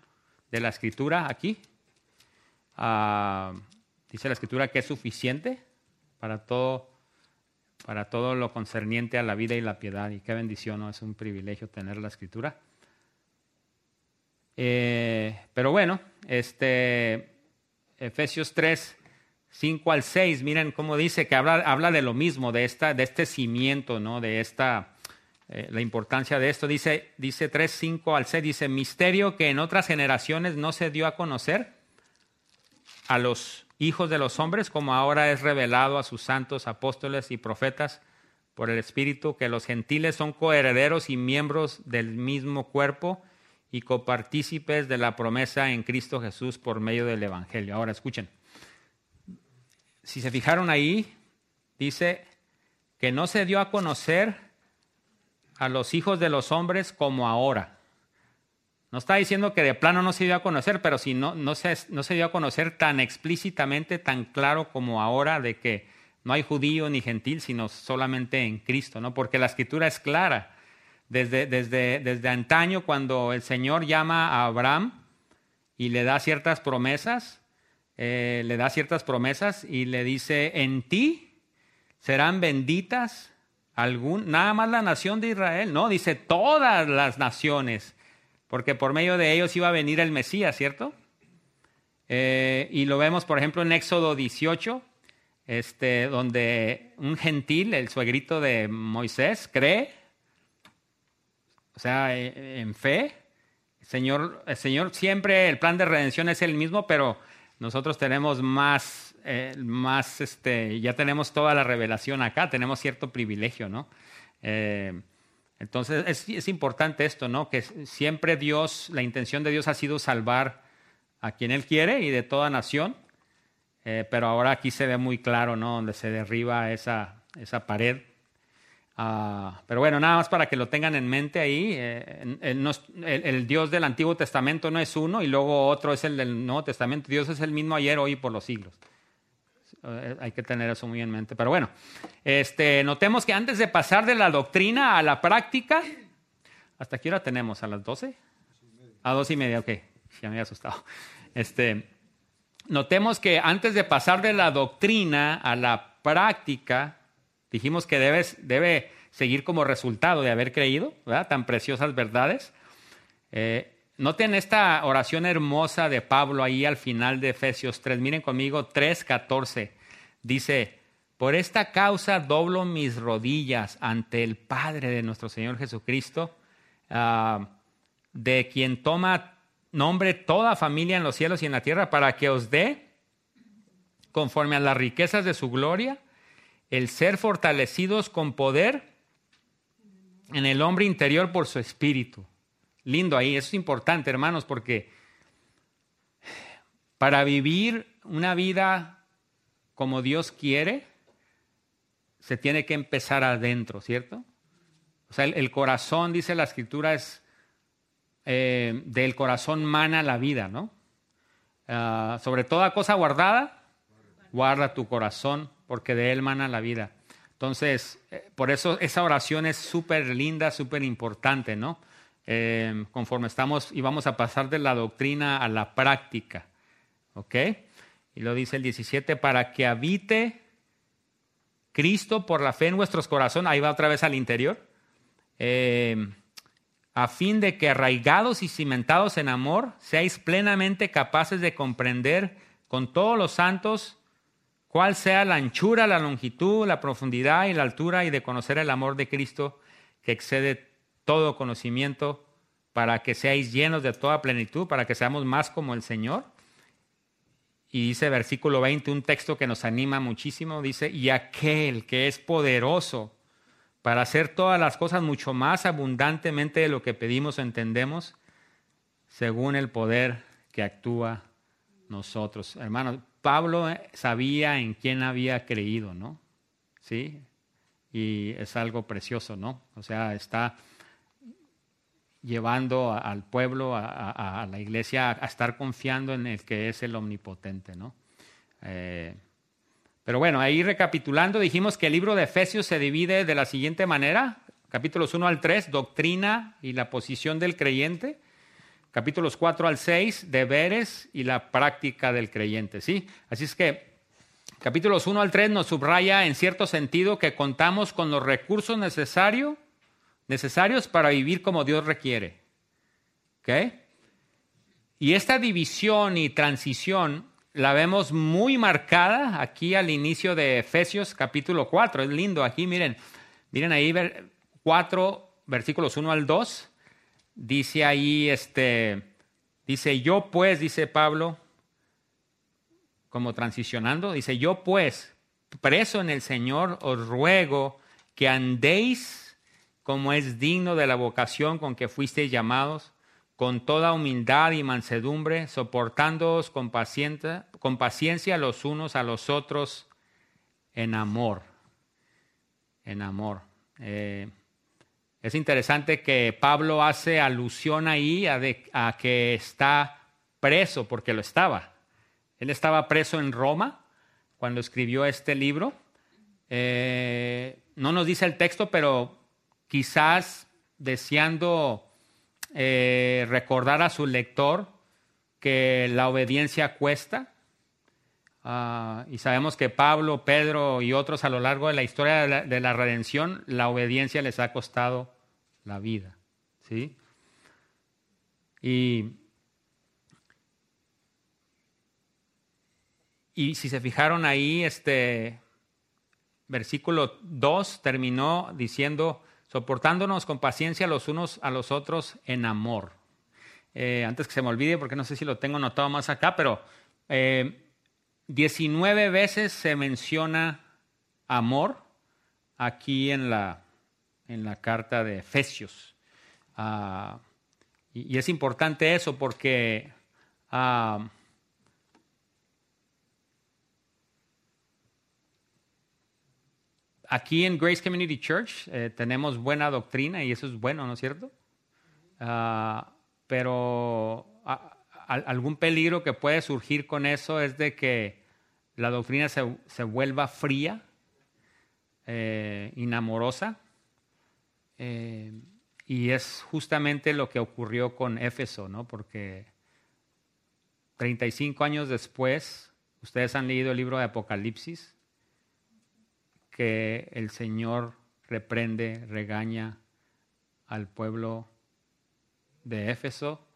de la escritura aquí. Ah, dice la escritura que es suficiente para todo, para todo lo concerniente a la vida y la piedad. Y qué bendición, ¿no? Es un privilegio tener la escritura. Eh, pero bueno, este Efesios 3, 5 al 6, miren cómo dice que habla, de lo mismo, de, esta, de este cimiento, ¿no? de esta, eh, la importancia de esto. Dice, dice 3, 5 al 6, dice, misterio que en otras generaciones no se dio a conocer a los hijos de los hombres, como ahora es revelado a sus santos apóstoles y profetas por el Espíritu, que los gentiles son coherederos y miembros del mismo cuerpo y copartícipes de la promesa en Cristo Jesús por medio del Evangelio. Ahora escuchen, si se fijaron ahí, dice que no se dio a conocer a los hijos de los hombres como ahora. No está diciendo que de plano no se dio a conocer, pero si no, no, se, no se dio a conocer tan explícitamente, tan claro como ahora, de que no hay judío ni gentil, sino solamente en Cristo, ¿no? Porque la escritura es clara. Desde, desde, desde antaño, cuando el Señor llama a Abraham y le da ciertas promesas, eh, le da ciertas promesas y le dice, en ti serán benditas algún, nada más la nación de Israel, no, dice todas las naciones, porque por medio de ellos iba a venir el Mesías, ¿cierto? Eh, y lo vemos, por ejemplo, en Éxodo 18, este, donde un gentil, el suegrito de Moisés, cree, o sea, eh, en fe. Señor, el Señor siempre, el plan de redención es el mismo, pero nosotros tenemos más, eh, más este, ya tenemos toda la revelación acá, tenemos cierto privilegio, ¿no? Eh, entonces es, importante esto, ¿no? Que siempre Dios, la intención de Dios ha sido salvar a quien Él quiere y de toda nación, eh, pero ahora aquí se ve muy claro, ¿no? Donde se derriba esa, esa pared. Uh, pero bueno, nada más para que lo tengan en mente ahí, eh, el, Dios del Antiguo Testamento no es uno y luego otro es el del Nuevo Testamento. Dios es el mismo ayer, hoy y por los siglos. Eh, hay que tener eso muy en mente. Pero bueno, este, notemos que antes de pasar de la doctrina a la práctica, ¿hasta qué hora tenemos? ¿A las 12? A dos y media, ok. Ya me había asustado. Este, notemos que antes de pasar de la doctrina a la práctica, dijimos que debes, debe seguir como resultado de haber creído, ¿verdad? Tan preciosas verdades. Eh, noten esta oración hermosa de Pablo ahí al final de Efesios 3. Miren conmigo 3.14. Dice, por esta causa doblo mis rodillas ante el Padre de nuestro Señor Jesucristo, uh, de quien toma nombre toda familia en los cielos y en la tierra, para que os dé, conforme a las riquezas de su gloria, el ser fortalecidos con poder en el hombre interior por su espíritu. Lindo ahí, eso es importante, hermanos, porque para vivir una vida como Dios quiere, se tiene que empezar adentro, ¿cierto? O sea, el, corazón, dice la escritura, es eh, del corazón mana la vida, ¿no? Uh, sobre toda cosa guardada, guarda tu corazón, porque de él mana la vida. Entonces, eh, por eso esa oración es súper linda, súper importante, ¿no? Eh, conforme estamos y vamos a pasar de la doctrina a la práctica, ¿ok? Y lo dice el 17, para que habite Cristo por la fe en vuestros corazones, ahí va otra vez al interior, eh, a fin de que arraigados y cimentados en amor, seáis plenamente capaces de comprender con todos los santos cuál sea la anchura, la longitud, la profundidad y la altura y de conocer el amor de Cristo que excede todo conocimiento para que seáis llenos de toda plenitud, para que seamos más como el Señor. Y dice versículo 20, un texto que nos anima muchísimo, dice, y aquel que es poderoso para hacer todas las cosas mucho más abundantemente de lo que pedimos o entendemos, según el poder que actúa nosotros. Hermanos, Pablo eh, sabía en quién había creído, ¿no? Sí, y es algo precioso, ¿no? O sea, está llevando al pueblo, a, la iglesia, a estar confiando en el que es el omnipotente, ¿no? Eh, pero bueno, ahí recapitulando, dijimos que el libro de Efesios se divide de la siguiente manera, capítulos 1 al 3, doctrina y la posición del creyente, capítulos 4 al 6, deberes y la práctica del creyente, ¿sí? Así es que capítulos 1 al 3 nos subraya en cierto sentido que contamos con los recursos necesarios necesarios para vivir como Dios requiere. ¿Ok? Y esta división y transición la vemos muy marcada aquí al inicio de Efesios capítulo 4. Es lindo aquí, miren, miren ahí 4 versículos 1 al 2. Dice ahí, este, dice, yo pues, dice Pablo, como transicionando, dice, yo pues, preso en el Señor, os ruego que andéis como es digno de la vocación con que fuisteis llamados con toda humildad y mansedumbre, soportándoos con paciencia, con paciencia los unos a los otros en amor. En amor. Eh, es interesante que Pablo hace alusión ahí a, que está preso, porque lo estaba. Él estaba preso en Roma cuando escribió este libro. Eh, no nos dice el texto, pero quizás deseando eh, recordar a su lector que la obediencia cuesta. Ah, y sabemos que Pablo, Pedro y otros a lo largo de la historia de la, de la redención, la obediencia les ha costado la vida. ¿sí? Y Y si se fijaron ahí, este versículo 2 terminó diciendo, soportándonos con paciencia los unos a los otros en amor. Eh, antes que se me olvide, porque no sé si lo tengo notado más acá, pero 19 eh, veces se menciona amor aquí en la, en la carta de Efesios. Ah, y, es importante eso porque ah, aquí en Grace Community Church eh, tenemos buena doctrina y eso es bueno, ¿no es cierto? Ah, pero algún peligro que puede surgir con eso es de que la doctrina se, vuelva fría, eh, inamorosa, eh, y es justamente lo que ocurrió con Éfeso, ¿no? Porque 35 años después, ustedes han leído el libro de Apocalipsis, que el Señor reprende, regaña al pueblo de Éfeso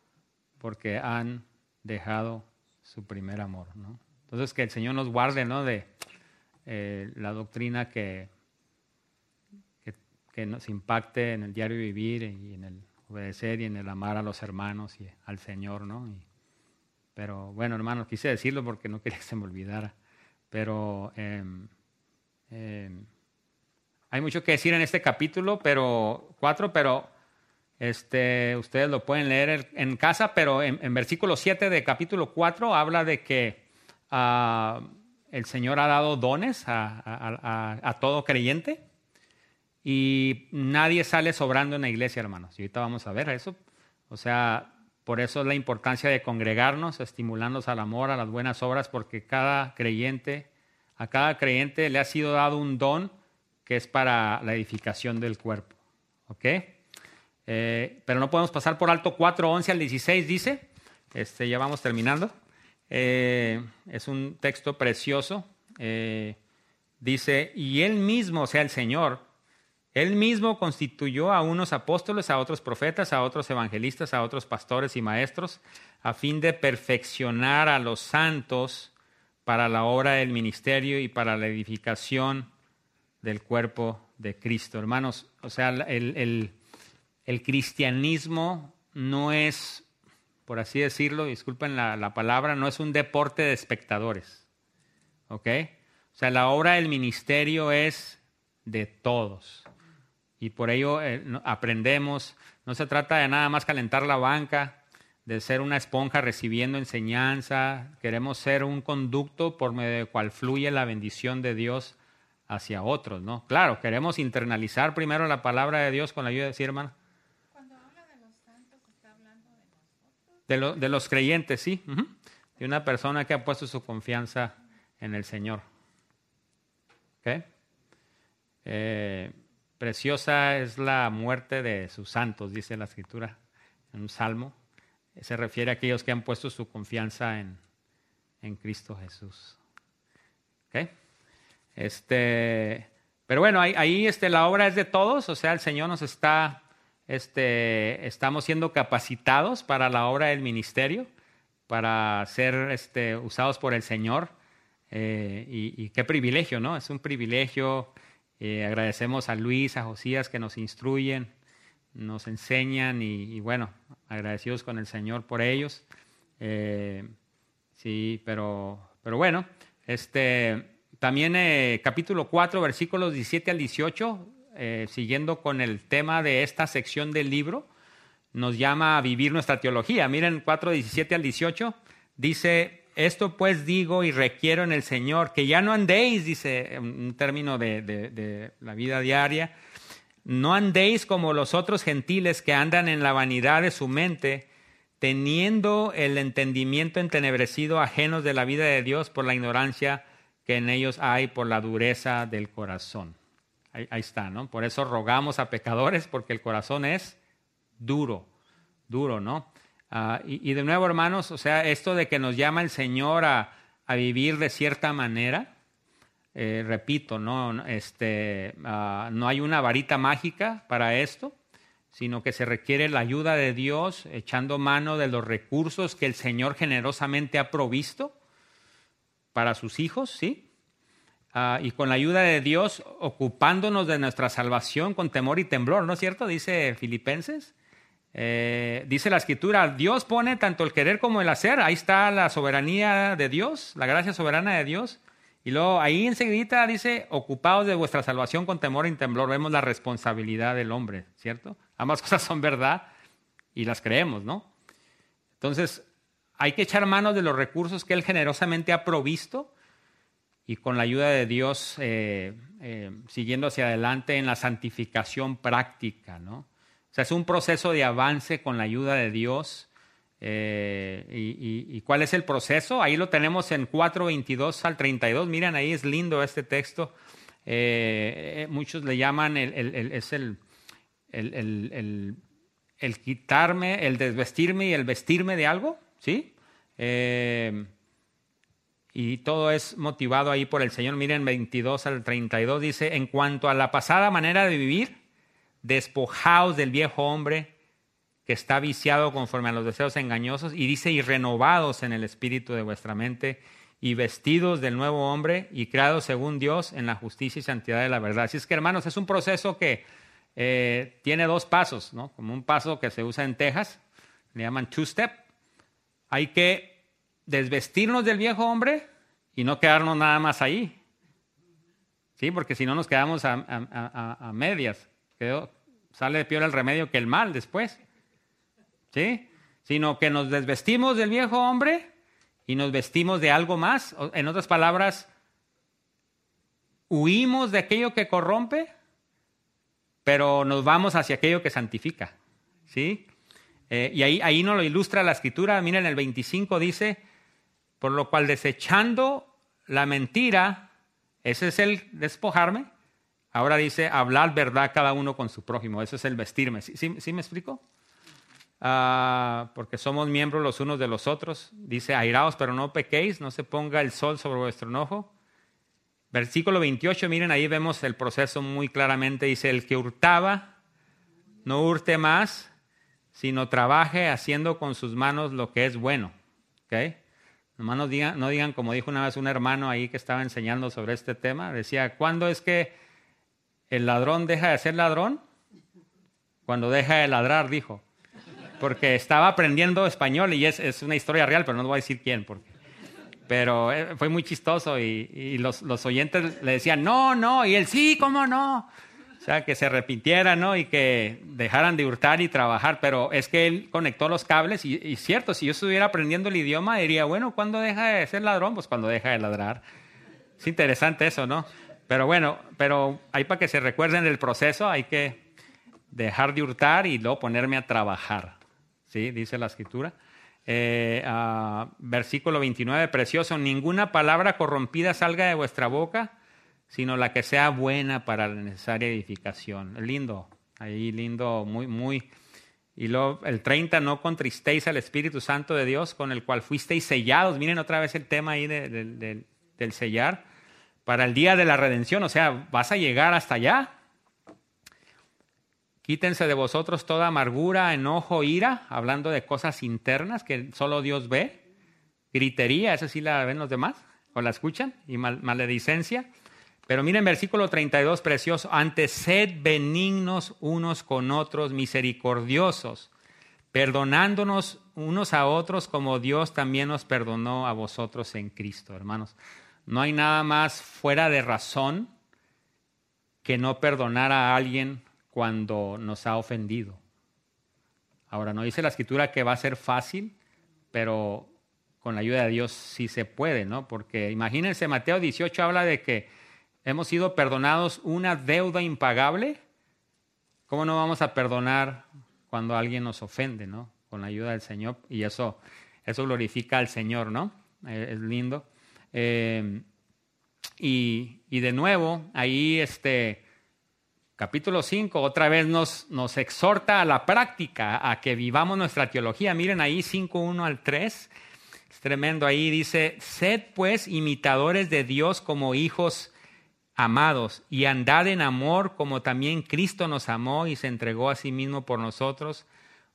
porque han dejado su primer amor. ¿no? Entonces que el Señor nos guarde ¿no? de eh, la doctrina que, que, nos impacte en el diario vivir y en el obedecer y en el amar a los hermanos y al Señor. ¿no? pero bueno, hermanos, quise decirlo porque no quería que se me olvidara. Pero em, eh, hay mucho que decir en este capítulo, pero cuatro, pero este, ustedes lo pueden leer en casa, pero en, versículo 7 de capítulo 4 habla de que ah, el Señor ha dado dones a, todo creyente y nadie sale sobrando en la iglesia, hermanos. Y ahorita vamos a ver eso. O sea, por eso es la importancia de congregarnos, estimulándonos al amor, a las buenas obras, porque cada creyente a cada creyente le ha sido dado un don que es para la edificación del cuerpo. ¿Ok? Eh, pero no podemos pasar por alto 4, 11 al 16, dice. Este, ya vamos terminando. Eh, es un texto precioso. Eh, dice, y él mismo, o sea, el Señor, él mismo constituyó a unos apóstoles, a otros profetas, a otros evangelistas, a otros pastores y maestros, a fin de perfeccionar a los santos para la obra del ministerio y para la edificación del cuerpo de Cristo. Hermanos, o sea, el, cristianismo no es, por así decirlo, disculpen la, palabra, no es un deporte de espectadores. ¿Ok? O sea, la obra del ministerio es de todos. Y por ello eh, aprendemos, no se trata de nada más calentar la banca, de ser una esponja recibiendo enseñanza, queremos ser un conducto por medio del cual fluye la bendición de Dios hacia otros, ¿no? Claro, queremos internalizar primero la palabra de Dios con la ayuda de sí, hermano. Cuando habla de los santos, está hablando de De, los creyentes, sí. De una persona que ha puesto su confianza en el Señor. ¿Ok? Eh, preciosa es la muerte de sus santos, dice la escritura en un salmo se refiere a aquellos que han puesto su confianza en, Cristo Jesús. Este, pero bueno, ahí, este, la obra es de todos, o sea, el Señor nos está, este, estamos siendo capacitados para la obra del ministerio, para ser este, usados por el Señor. Eh, y, qué privilegio, ¿no? Es un privilegio. Eh, agradecemos a Luis, a Josías que nos instruyen nos enseñan y, bueno, agradecidos con el Señor por ellos. Eh, sí, pero, pero bueno, este, también capítulo 4, versículos 17 al 18, eh, siguiendo con el tema de esta sección del libro, nos llama a vivir nuestra teología. Miren 4, 17 al 18, dice, esto pues digo y requiero en el Señor, que ya no andéis, dice un término de, de la vida diaria, no andéis como los otros gentiles que andan en la vanidad de su mente, teniendo el entendimiento entenebrecido, ajenos de la vida de Dios por la ignorancia que en ellos hay, por la dureza del corazón. Ahí, está, ¿no? Por eso rogamos a pecadores, porque el corazón es duro, duro, ¿no? Ah, y, de nuevo, hermanos, o sea, esto de que nos llama el Señor a, vivir de cierta manera, eh, repito, ¿no? Este, ah, no hay una varita mágica para esto sino que se requiere la ayuda de Dios echando mano de los recursos que el Señor generosamente ha provisto para sus hijos, ¿sí? Ah, y con la ayuda de Dios ocupándonos de nuestra salvación con temor y temblor, ¿no es cierto? Dice Filipenses. Eh, dice la escritura, Dios pone tanto el querer como el hacer, ahí está la soberanía de Dios, la gracia soberana de Dios. Y luego ahí enseguida dice, ocupados de vuestra salvación con temor y temblor, vemos la responsabilidad del hombre, ¿cierto? Ambas *laughs* cosas son verdad y las creemos, ¿no? Entonces, hay que echar manos de los recursos que Él generosamente ha provisto y con la ayuda de Dios eh, eh, siguiendo hacia adelante en la santificación práctica, ¿no? O sea, es un proceso de avance con la ayuda de Dios. Eh, y, cuál es el proceso? Ahí lo tenemos en 4.22 al 32. Miren, ahí es lindo este texto. muchos le llaman, el, es el, el, quitarme, el desvestirme y el vestirme de algo, ¿sí? Y todo es motivado ahí por el Señor. Miren, 22 al 32 dice, en cuanto a la pasada manera de vivir, despojaos del viejo hombre que está viciado conforme a los deseos engañosos, y dice, y renovados en el espíritu de vuestra mente, y vestidos del nuevo hombre, y creados según Dios en la justicia y santidad de la verdad. Así es que, hermanos, es un proceso que eh, tiene dos pasos, ¿no? Como un paso que se usa en Texas, le llaman two-step. Hay que desvestirnos del viejo hombre y no quedarnos nada más ahí. Sí, porque si no nos quedamos a, medias. sale peor el remedio que el mal después. ¿Sí? Sino que nos desvestimos del viejo hombre y nos vestimos de algo más. En otras palabras, huimos de aquello que corrompe pero nos vamos hacia aquello que santifica. ¿sí? Eh, y ahí, ahí nos lo ilustra la escritura. Miren, el 25 dice, por lo cual desechando la mentira, ese es el despojarme. Ahora dice, hablar verdad cada uno con su prójimo. Eso es el vestirme. ¿Sí, sí, me explico? Ah, porque somos miembros los unos de los otros. Dice, airaos, pero no pequéis, no se ponga el sol sobre vuestro enojo. Versículo 28, miren, ahí vemos el proceso muy claramente. Dice, el que hurtaba, no hurte más, sino trabaje haciendo con sus manos lo que es bueno. ¿Okay? No digan, no digan, como dijo una vez un hermano ahí que estaba enseñando sobre este tema, decía, ¿cuándo es que el ladrón deja de ser ladrón? Cuando deja de ladrar, dijo. Porque estaba aprendiendo español y es, es una historia real, pero no voy a decir quién, porque pero eh, fue muy chistoso y, los, oyentes le decían, no, no, y él, sí, ¿cómo no? O sea, que se repitiera, ¿no? Y que dejaran de hurtar y trabajar, pero es que él conectó los cables y, y cierto, si yo estuviera aprendiendo el idioma, diría, bueno, ¿cuándo deja de ser ladrón? Pues cuando deja de ladrar. Es interesante eso, ¿no? Pero bueno, pero ahí para que se recuerden del proceso, hay que dejar de hurtar y luego ponerme a trabajar, ¿sí? Dice la escritura. Eh, versículo 29, precioso, ninguna palabra corrompida salga de vuestra boca, sino la que sea buena para la necesaria edificación. Lindo, ahí lindo, muy, muy. Y luego el 30, no contristéis al Espíritu Santo de Dios con el cual fuisteis sellados. Miren otra vez el tema ahí del sellar. Para el día de la redención, o sea, vas a llegar hasta allá, Quítense de vosotros toda amargura, enojo, ira, hablando de cosas internas que solo Dios ve. Gritería, esa sí la ven los demás, o la escuchan, y maledicencia. Pero miren versículo 32, precioso. Antes sed benignos unos con otros, misericordiosos, perdonándonos unos a otros como Dios también nos perdonó a vosotros en Cristo, hermanos. No hay nada más fuera de razón que no perdonar a alguien cuando nos ha ofendido. Ahora, no dice la escritura que va a ser fácil, pero con la ayuda de Dios sí se puede, ¿no? Porque imagínense, Mateo 18 habla de que hemos sido perdonados una deuda impagable. ¿Cómo no vamos a perdonar cuando alguien nos ofende, ¿no? Con la ayuda del Señor. Y eso, eso glorifica al Señor, ¿no? Eh, es lindo. Eh, y, y, de nuevo, ahí este capítulo 5 otra vez nos, nos exhorta a la práctica, a que vivamos nuestra teología. Miren ahí 5.1 al 3. Es tremendo ahí. Dice, sed pues imitadores de Dios como hijos amados y andad en amor como también Cristo nos amó y se entregó a sí mismo por nosotros,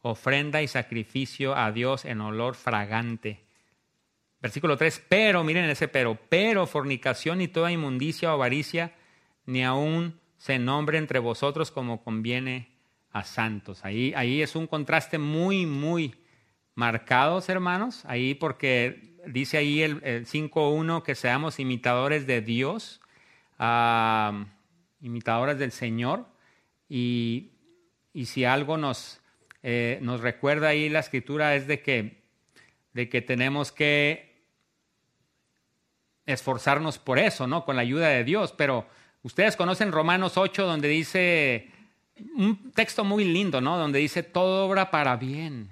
ofrenda y sacrificio a Dios en olor fragante. Versículo 3, pero, miren ese pero, pero fornicación y toda inmundicia o avaricia, ni aún se nombre entre vosotros como conviene a santos. Ahí, ahí es un contraste muy, muy marcado, hermanos, ahí porque dice ahí el, el 5.1 que seamos imitadores de Dios, uh, imitadores del Señor, y, y si algo nos, eh, nos recuerda ahí la escritura es de que, de que tenemos que esforzarnos por eso, ¿no? Con la ayuda de Dios, pero Ustedes conocen Romanos 8, donde dice, un texto muy lindo, ¿no? Donde dice, todo obra para bien,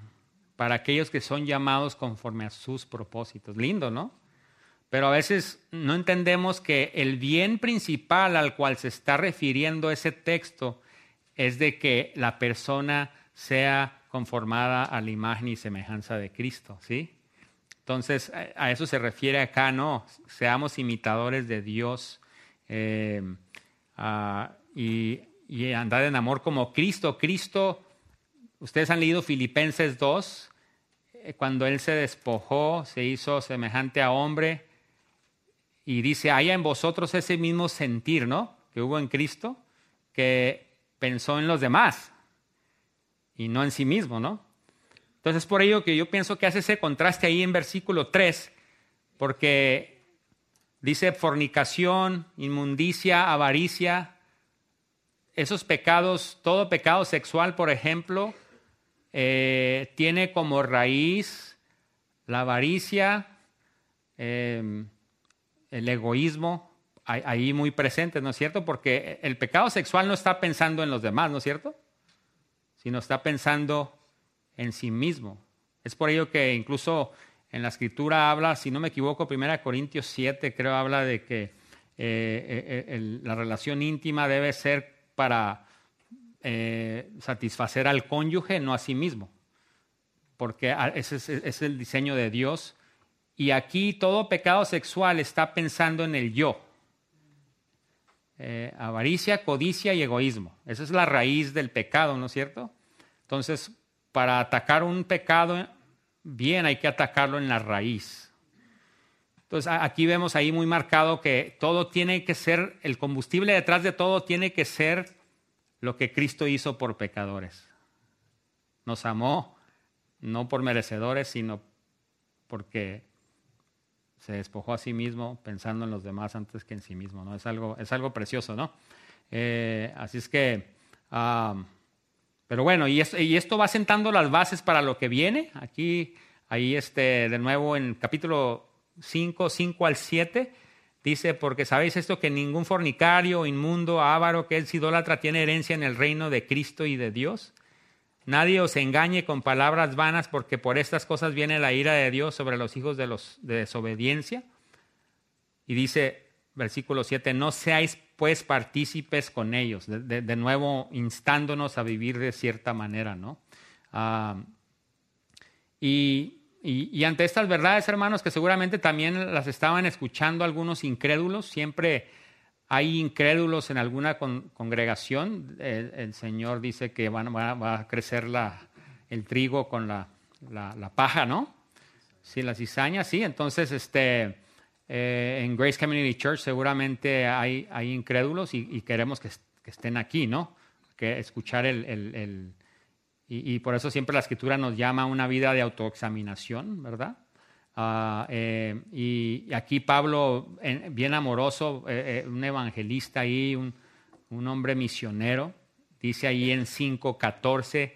para aquellos que son llamados conforme a sus propósitos. Lindo, ¿no? Pero a veces no entendemos que el bien principal al cual se está refiriendo ese texto es de que la persona sea conformada a la imagen y semejanza de Cristo, ¿sí? Entonces, a eso se refiere acá, ¿no? Seamos imitadores de Dios. Eh, uh, y, y, andar en amor como Cristo. Cristo, ustedes han leído Filipenses 2, eh, cuando Él se despojó, se hizo semejante a hombre y dice, haya en vosotros ese mismo sentir, ¿no? Que hubo en Cristo, que pensó en los demás y no en sí mismo, ¿no? Entonces, por ello que yo pienso que hace ese contraste ahí en versículo 3, porque Dice fornicación, inmundicia, avaricia. Esos pecados, todo pecado sexual, por ejemplo, eh, tiene como raíz la avaricia, em, el egoísmo, ahí muy presente, ¿no es cierto? Porque el pecado sexual no está pensando en los demás, ¿no es cierto? Sino está pensando en sí mismo. Es por ello que incluso en la escritura habla, si no me equivoco, 1 Corintios 7 creo habla de que eh, eh, eh, la relación íntima debe ser para satisfacer al cónyuge, no a sí mismo, porque ese es, el diseño de Dios. Y aquí todo pecado sexual está pensando en el yo. avaricia, codicia y egoísmo. Esa es la raíz del pecado, ¿no es cierto? Entonces, para atacar un pecado bien hay que atacarlo en la raíz. Entonces aquí vemos ahí muy marcado que todo tiene que ser, el combustible detrás de todo tiene que ser lo que Cristo hizo por pecadores. Nos amó no por merecedores, sino porque se despojó a sí mismo pensando en los demás antes que en sí mismo. ¿no? Es, algo, es algo precioso, ¿no? Eh, así es que... Pero bueno, y, esto va sentando las bases para lo que viene. Aquí, ahí este, de nuevo en capítulo 5, 5 al 7, dice, porque sabéis esto que ningún fornicario, inmundo, avaro, que es idólatra, tiene herencia en el reino de Cristo y de Dios. Nadie os engañe con palabras vanas, porque por estas cosas viene la ira de Dios sobre los hijos de, los, de desobediencia. Y dice, versículo 7, no seáis pues partícipes con ellos, de, nuevo instándonos a vivir de cierta manera, ¿no? Ah, y, y, ante estas verdades, hermanos, que seguramente también las estaban escuchando algunos incrédulos, siempre hay incrédulos en alguna congregación, el, Señor dice que van, va, a crecer la, el trigo con la, la, paja, ¿no? Sí, la cizaña, sí, entonces, este eh, en Grace Community Church seguramente hay, hay incrédulos y, queremos que, estén aquí, ¿no? Que escuchar el... el, y, por eso siempre la escritura nos llama a una vida de autoexaminación, ¿verdad? Ah, eh, y, aquí Pablo, bien amoroso, eh, un evangelista ahí, un, hombre misionero, dice ahí en 5.14,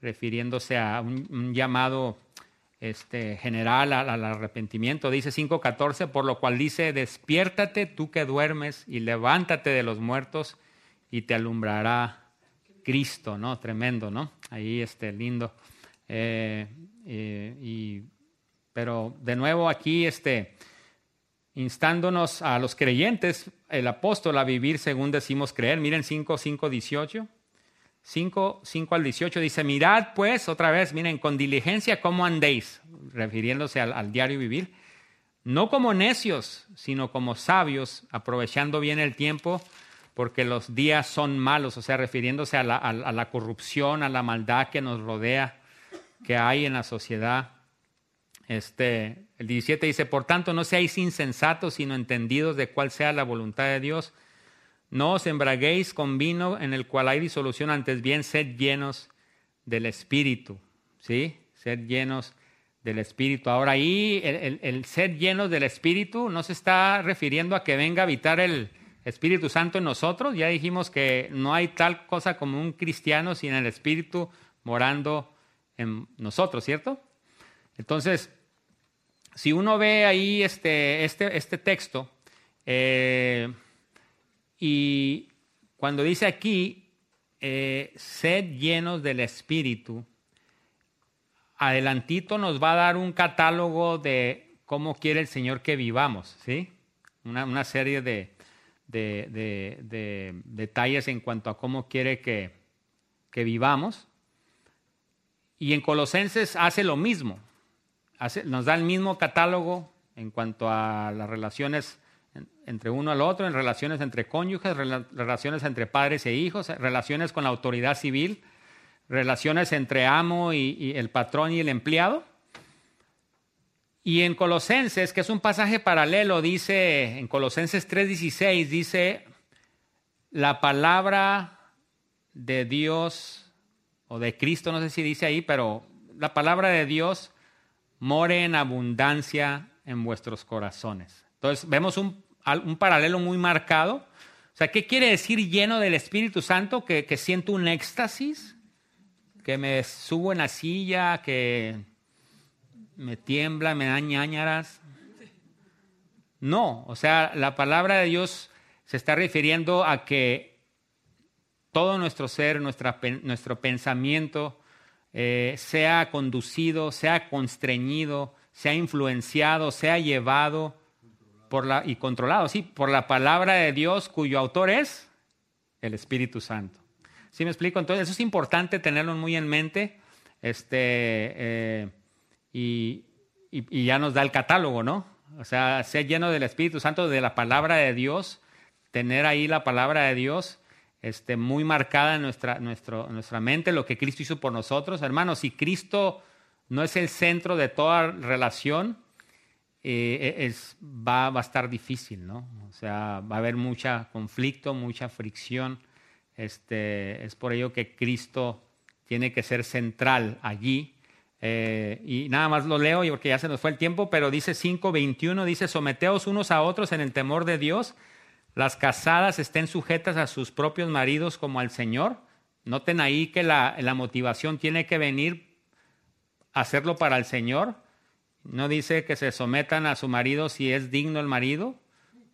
refiriéndose a un, llamado este, general al, arrepentimiento. Dice 5.14, por lo cual dice, despiértate tú que duermes y levántate de los muertos y te alumbrará Cristo, ¿no? Tremendo, ¿no? Ahí este lindo. Eh, eh, y, pero de nuevo aquí, este, instándonos a los creyentes, el apóstol a vivir según decimos creer. Miren 5, 5, 18. 5, 5 al 18 dice, mirad pues, otra vez, miren, con diligencia cómo andéis, refiriéndose al, al, diario vivir, no como necios, sino como sabios, aprovechando bien el tiempo, porque los días son malos, o sea, refiriéndose a la, a la corrupción, a la maldad que nos rodea, que hay en la sociedad. Este, el 17 dice, por tanto, no seáis insensatos, sino entendidos de cuál sea la voluntad de Dios. No os embraguéis con vino en el cual hay disolución, antes bien sed llenos del Espíritu. ¿Sí? Sed llenos del Espíritu. Ahora ahí el, el, ser llenos del Espíritu no se está refiriendo a que venga a habitar el Espíritu Santo en nosotros. Ya dijimos que no hay tal cosa como un cristiano sin el Espíritu morando en nosotros, ¿cierto? Entonces, si uno ve ahí este, este, este texto, eh, y cuando dice aquí, eh, sed llenos del Espíritu, adelantito nos va a dar un catálogo de cómo quiere el Señor que vivamos, ¿sí? Una, serie de, de, detalles en cuanto a cómo quiere que, que vivamos. Y en Colosenses hace lo mismo nos da el mismo catálogo en cuanto a las relaciones entre uno al otro, en relaciones entre cónyuges, relaciones entre padres e hijos, relaciones con la autoridad civil, relaciones entre amo y, el patrón y el empleado. Y en Colosenses, que es un pasaje paralelo, dice, en Colosenses 3:16, dice, la palabra de Dios, o de Cristo, no sé si dice ahí, pero la palabra de Dios more en abundancia en vuestros corazones. Entonces, vemos un, paralelo muy marcado. O sea, ¿qué quiere decir lleno del Espíritu Santo? Que, siento un éxtasis, que me subo en la silla, que me tiembla, me da ñañaras. No, o sea, la palabra de Dios se está refiriendo a que todo nuestro ser, nuestro pensamiento, eh, sea conducido, sea constreñido, sea influenciado, sea llevado por la, y controlado, sí, por la palabra de Dios cuyo autor es el Espíritu Santo. ¿Sí me explico? Entonces eso es importante tenerlo muy en mente este, eh, y, y, ya nos da el catálogo, ¿no? O sea, ser lleno del Espíritu Santo, de la palabra de Dios, tener ahí la palabra de Dios este, muy marcada en nuestra, nuestra mente, lo que Cristo hizo por nosotros. Hermanos, si Cristo no es el centro de toda relación, eh, e, va, va, a estar difícil, ¿no? O sea, va a haber mucha conflicto, mucha fricción. Este, es por ello que Cristo tiene que ser central allí. Eh, y nada más lo leo porque ya se nos fue el tiempo, pero dice 5.21, dice, someteos unos a otros en el temor de Dios las casadas estén sujetas a sus propios maridos como al Señor. Noten ahí que la, motivación tiene que venir a hacerlo para el Señor. No dice que se sometan a su marido si es digno el marido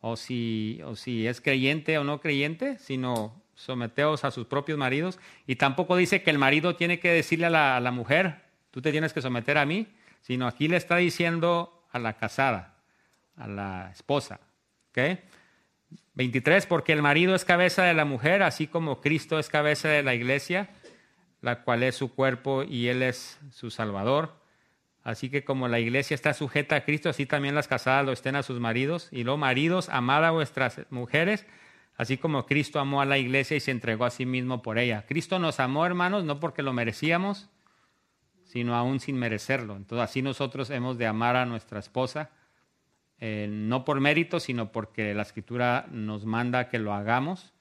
o si, es creyente o no creyente, sino someteos a sus propios maridos. Y tampoco dice que el marido tiene que decirle a la, a la mujer, tú te tienes que someter a mí, sino aquí le está diciendo a la casada, a la esposa. ¿okay? 23, porque el marido es cabeza de la mujer, así como Cristo es cabeza de la iglesia, la cual es su cuerpo y Él es su Salvador. Así que como la iglesia está sujeta a Cristo, así también las casadas lo estén a sus maridos. Y los maridos, amad a vuestras mujeres, así como Cristo amó a la iglesia y se entregó a sí mismo por ella. Cristo nos amó, hermanos, no porque lo merecíamos, sino aún sin merecerlo. Entonces así nosotros hemos de amar a nuestra esposa eh, no por mérito, sino porque la escritura nos manda que lo hagamos.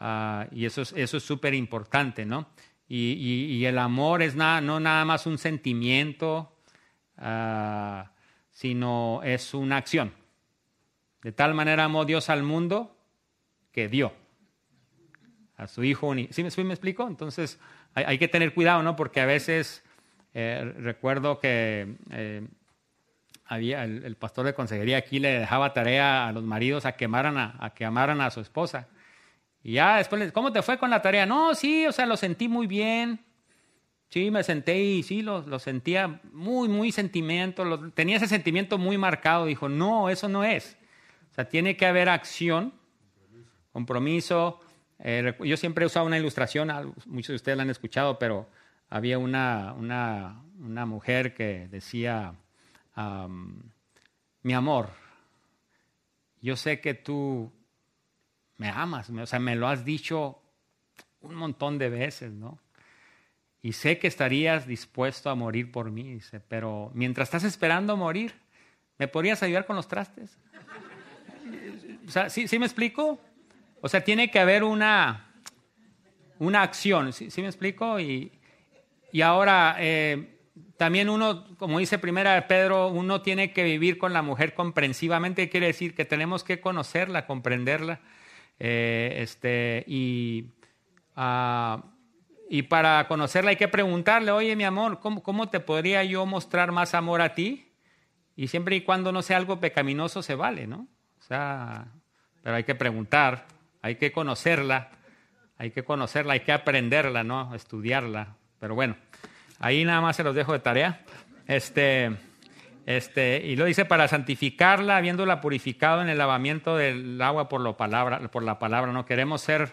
Ah, y eso es eso es súper importante, ¿no? Y, el amor es nada, no nada más un sentimiento, ah, sino es una acción. De tal manera amó Dios al mundo que dio a su hijo. ¿Sí, me, me explico? Entonces hay, que tener cuidado, ¿no? Porque a veces eh, recuerdo que eh, el, pastor de consejería aquí le dejaba tarea a los maridos a que a, que amaran a su esposa. Y ya después, ¿cómo te fue con la tarea? No, sí, o sea, lo sentí muy bien. Sí, me senté y sí, lo, lo sentía muy, muy sentimiento. tenía ese sentimiento muy marcado. Dijo, no, eso no es. O sea, tiene que haber acción, compromiso. Eh, yo siempre he usado una ilustración, muchos de ustedes la han escuchado, pero había una, una, una mujer que decía, mi amor, yo sé que tú me amas, o sea, me lo has dicho un montón de veces, ¿no? Y sé que estarías dispuesto a morir por mí, dice, pero mientras estás esperando morir, ¿me podrías ayudar con los trastes? O sea, ¿sí, me explico? O sea, tiene que haber una, una acción, ¿sí, me explico? Y, y ahora, eh, también uno, como dice primera Pedro, uno tiene que vivir con la mujer comprensivamente, quiere decir que tenemos que conocerla, comprenderla, eh, este, y... Uh, y para conocerla hay que preguntarle, oye mi amor, ¿cómo, te podría yo mostrar más amor a ti? Y siempre y cuando no sea algo pecaminoso se vale, ¿no? O sea, pero hay que preguntar, hay que conocerla, hay que conocerla, hay que aprenderla, ¿no? Estudiarla. Pero bueno, ahí nada más se los dejo de tarea. Este, este, y lo dice para santificarla, habiéndola purificado en el lavamiento del agua por, lo palabra, por la palabra, ¿no? Queremos ser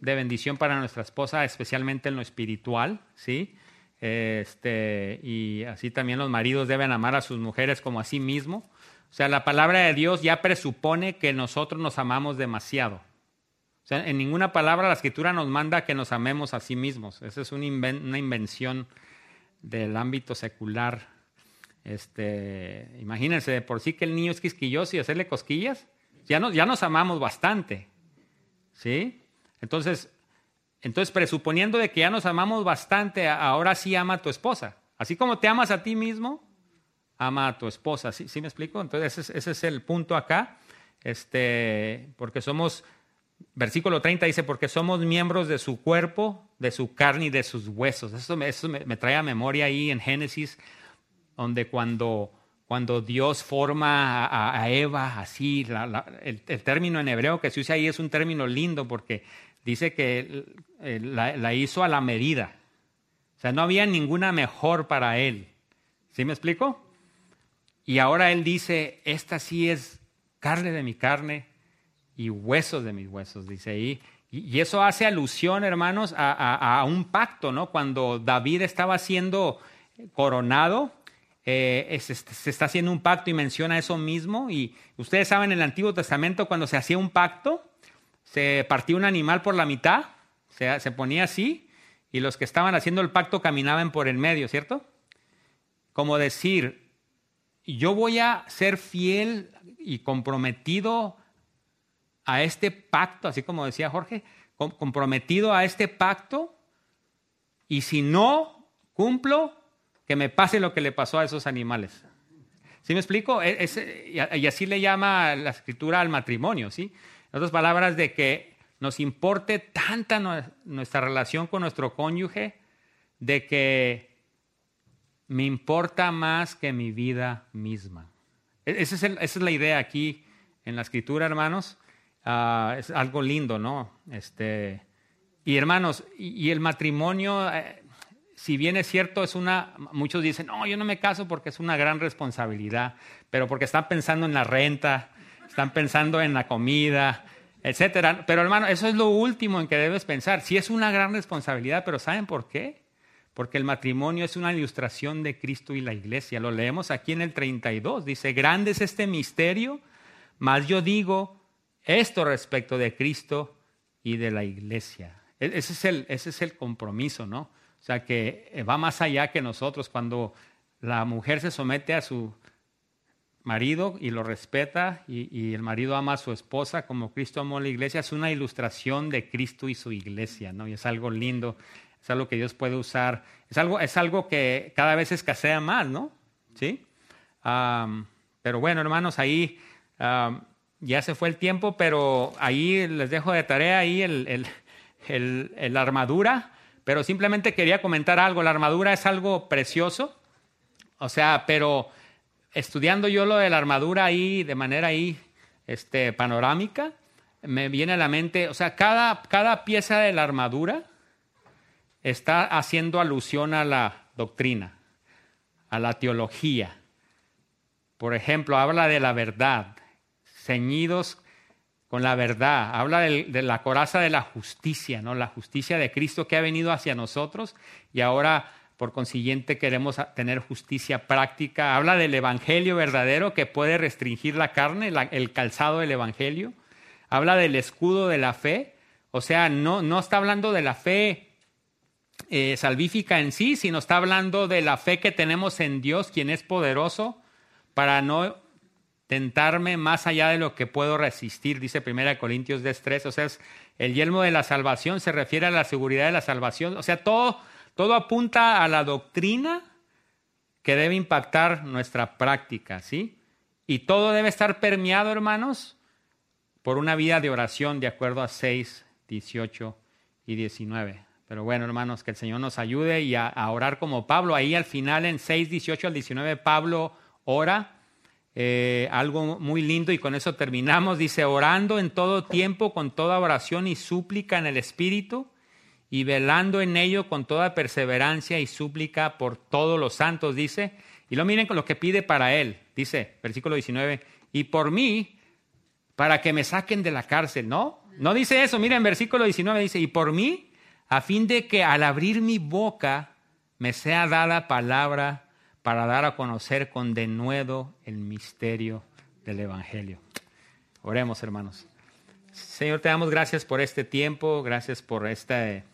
de bendición para nuestra esposa, especialmente en lo espiritual, ¿sí? Este, y así también los maridos deben amar a sus mujeres como a sí mismo. O sea, la palabra de Dios ya presupone que nosotros nos amamos demasiado. O sea, en ninguna palabra la escritura nos manda que nos amemos a sí mismos. Esa es una, invención del ámbito secular. Este, imagínense, de por sí que el niño es quisquilloso y hacerle cosquillas, ya nos, ya nos amamos bastante. ¿Sí? Entonces, entonces, presuponiendo de que ya nos amamos bastante, ahora sí ama a tu esposa. Así como te amas a ti mismo, ama a tu esposa. ¿Sí, me explico? Entonces, ese es, el punto acá. Este, porque somos, versículo 30 dice, porque somos miembros de su cuerpo, de su carne y de sus huesos. Eso me, trae a memoria ahí en Génesis, donde cuando, cuando Dios forma a, Eva, así, el, término en hebreo que se usa ahí es un término lindo porque dice que eh, la, hizo a la medida. O sea, no había ninguna mejor para él. ¿Sí me explico? Y ahora él dice, esta sí es carne de mi carne y huesos de mis huesos, dice ahí. Y, eso hace alusión, hermanos, a, un pacto, ¿no? Cuando David estaba siendo coronado, eh, se está haciendo un pacto y menciona eso mismo. Y ustedes saben, en el Antiguo Testamento, cuando se hacía un pacto, se partía un animal por la mitad, se, se ponía así, y los que estaban haciendo el pacto caminaban por el medio, ¿cierto? Como decir, yo voy a ser fiel y comprometido a este pacto, así como decía Jorge, comprometido a este pacto, y si no cumplo, que me pase lo que le pasó a esos animales. ¿Sí me explico? E, y así le llama la escritura al matrimonio, ¿sí? En otras palabras, de que nos importe tanta nuestra relación con nuestro cónyuge, de que me importa más que mi vida misma. E-, esa es, la idea aquí en la escritura, hermanos. Ah, es algo lindo, ¿no? Este, y hermanos, y, el matrimonio, eh, si bien es cierto, es una, muchos dicen, no, yo no me caso porque es una gran responsabilidad, pero porque están pensando en la renta, están pensando en la comida, etcétera. Pero hermano, eso es lo último en que debes pensar. Sí es una gran responsabilidad, pero ¿saben por qué? Porque el matrimonio es una ilustración de Cristo y la iglesia. Lo leemos aquí en el 32. Dice, grande es este misterio, mas yo digo esto respecto de Cristo y de la iglesia. E-, ese es el, ese es el compromiso, ¿no? O sea, que va más allá que nosotros cuando la mujer se somete a su marido y lo respeta y, el marido ama a su esposa como Cristo amó a la iglesia, es una ilustración de Cristo y su iglesia, ¿no? Y es algo lindo, es algo que Dios puede usar, es algo, es algo que cada vez escasea más, ¿no? ¿Sí? pero bueno, hermanos, ahí ya se fue el tiempo, pero ahí les dejo de tarea ahí el, la armadura, pero simplemente quería comentar algo. La armadura es algo precioso, o sea, pero estudiando yo lo de la armadura ahí de manera ahí este, panorámica, me viene a la mente, o sea, cada, cada pieza de la armadura está haciendo alusión a la doctrina, a la teología. Por ejemplo, habla de la verdad, ceñidos con la verdad, habla de, la coraza de la justicia, ¿no? La justicia de Cristo que ha venido hacia nosotros y ahora por consiguiente queremos tener justicia práctica. Habla del evangelio verdadero que puede restringir la carne, el calzado del evangelio. Habla del escudo de la fe, o sea, no, no está hablando de la fe eh, salvífica en sí, sino está hablando de la fe que tenemos en Dios, quien es poderoso para no tentarme más allá de lo que puedo resistir, dice 1 Corintios 3. O sea, el yelmo de la salvación se refiere a la seguridad de la salvación. O sea, todo, todo apunta a la doctrina que debe impactar nuestra práctica, ¿sí? Y todo debe estar permeado, hermanos, por una vida de oración de acuerdo a 6, 18 y 19. Pero bueno, hermanos, que el Señor nos ayude y a, orar como Pablo. Ahí al final, en 6, 18 al 19, Pablo ora. Eh, algo muy lindo y con eso terminamos. Dice, orando en todo tiempo, con toda oración y súplica en el Espíritu y velando en ello con toda perseverancia y súplica por todos los santos, dice. Y lo miren con lo que pide para él. Dice, versículo 19, y por mí, para que me saquen de la cárcel, ¿no? No dice eso, miren, versículo 19 dice, y por mí, a fin de que al abrir mi boca me sea dada palabra para dar a conocer con denuedo el misterio del Evangelio. Oremos, hermanos. Señor, te damos gracias por este tiempo, gracias por este,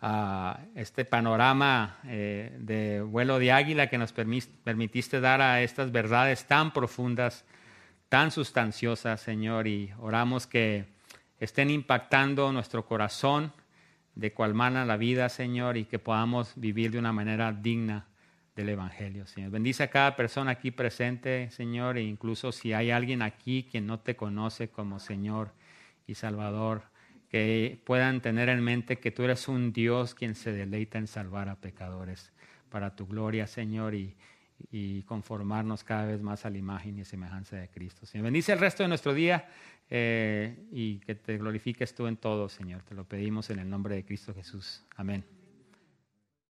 uh, este panorama eh, de vuelo de águila que nos permitiste dar a estas verdades tan profundas, tan sustanciosas, Señor, y oramos que estén impactando nuestro corazón de cual mana la vida, Señor, y que podamos vivir de una manera digna del Evangelio, Señor. Bendice a cada persona aquí presente, Señor, e incluso si hay alguien aquí quien no te conoce como Señor y Salvador, que puedan tener en mente que tú eres un Dios quien se deleita en salvar a pecadores para tu gloria, Señor, y, y conformarnos cada vez más a la imagen y semejanza de Cristo. Señor, bendice el resto de nuestro día. Eh, y que te glorifiques tú en todo, Señor. Te lo pedimos en el nombre de Cristo Jesús. Amén.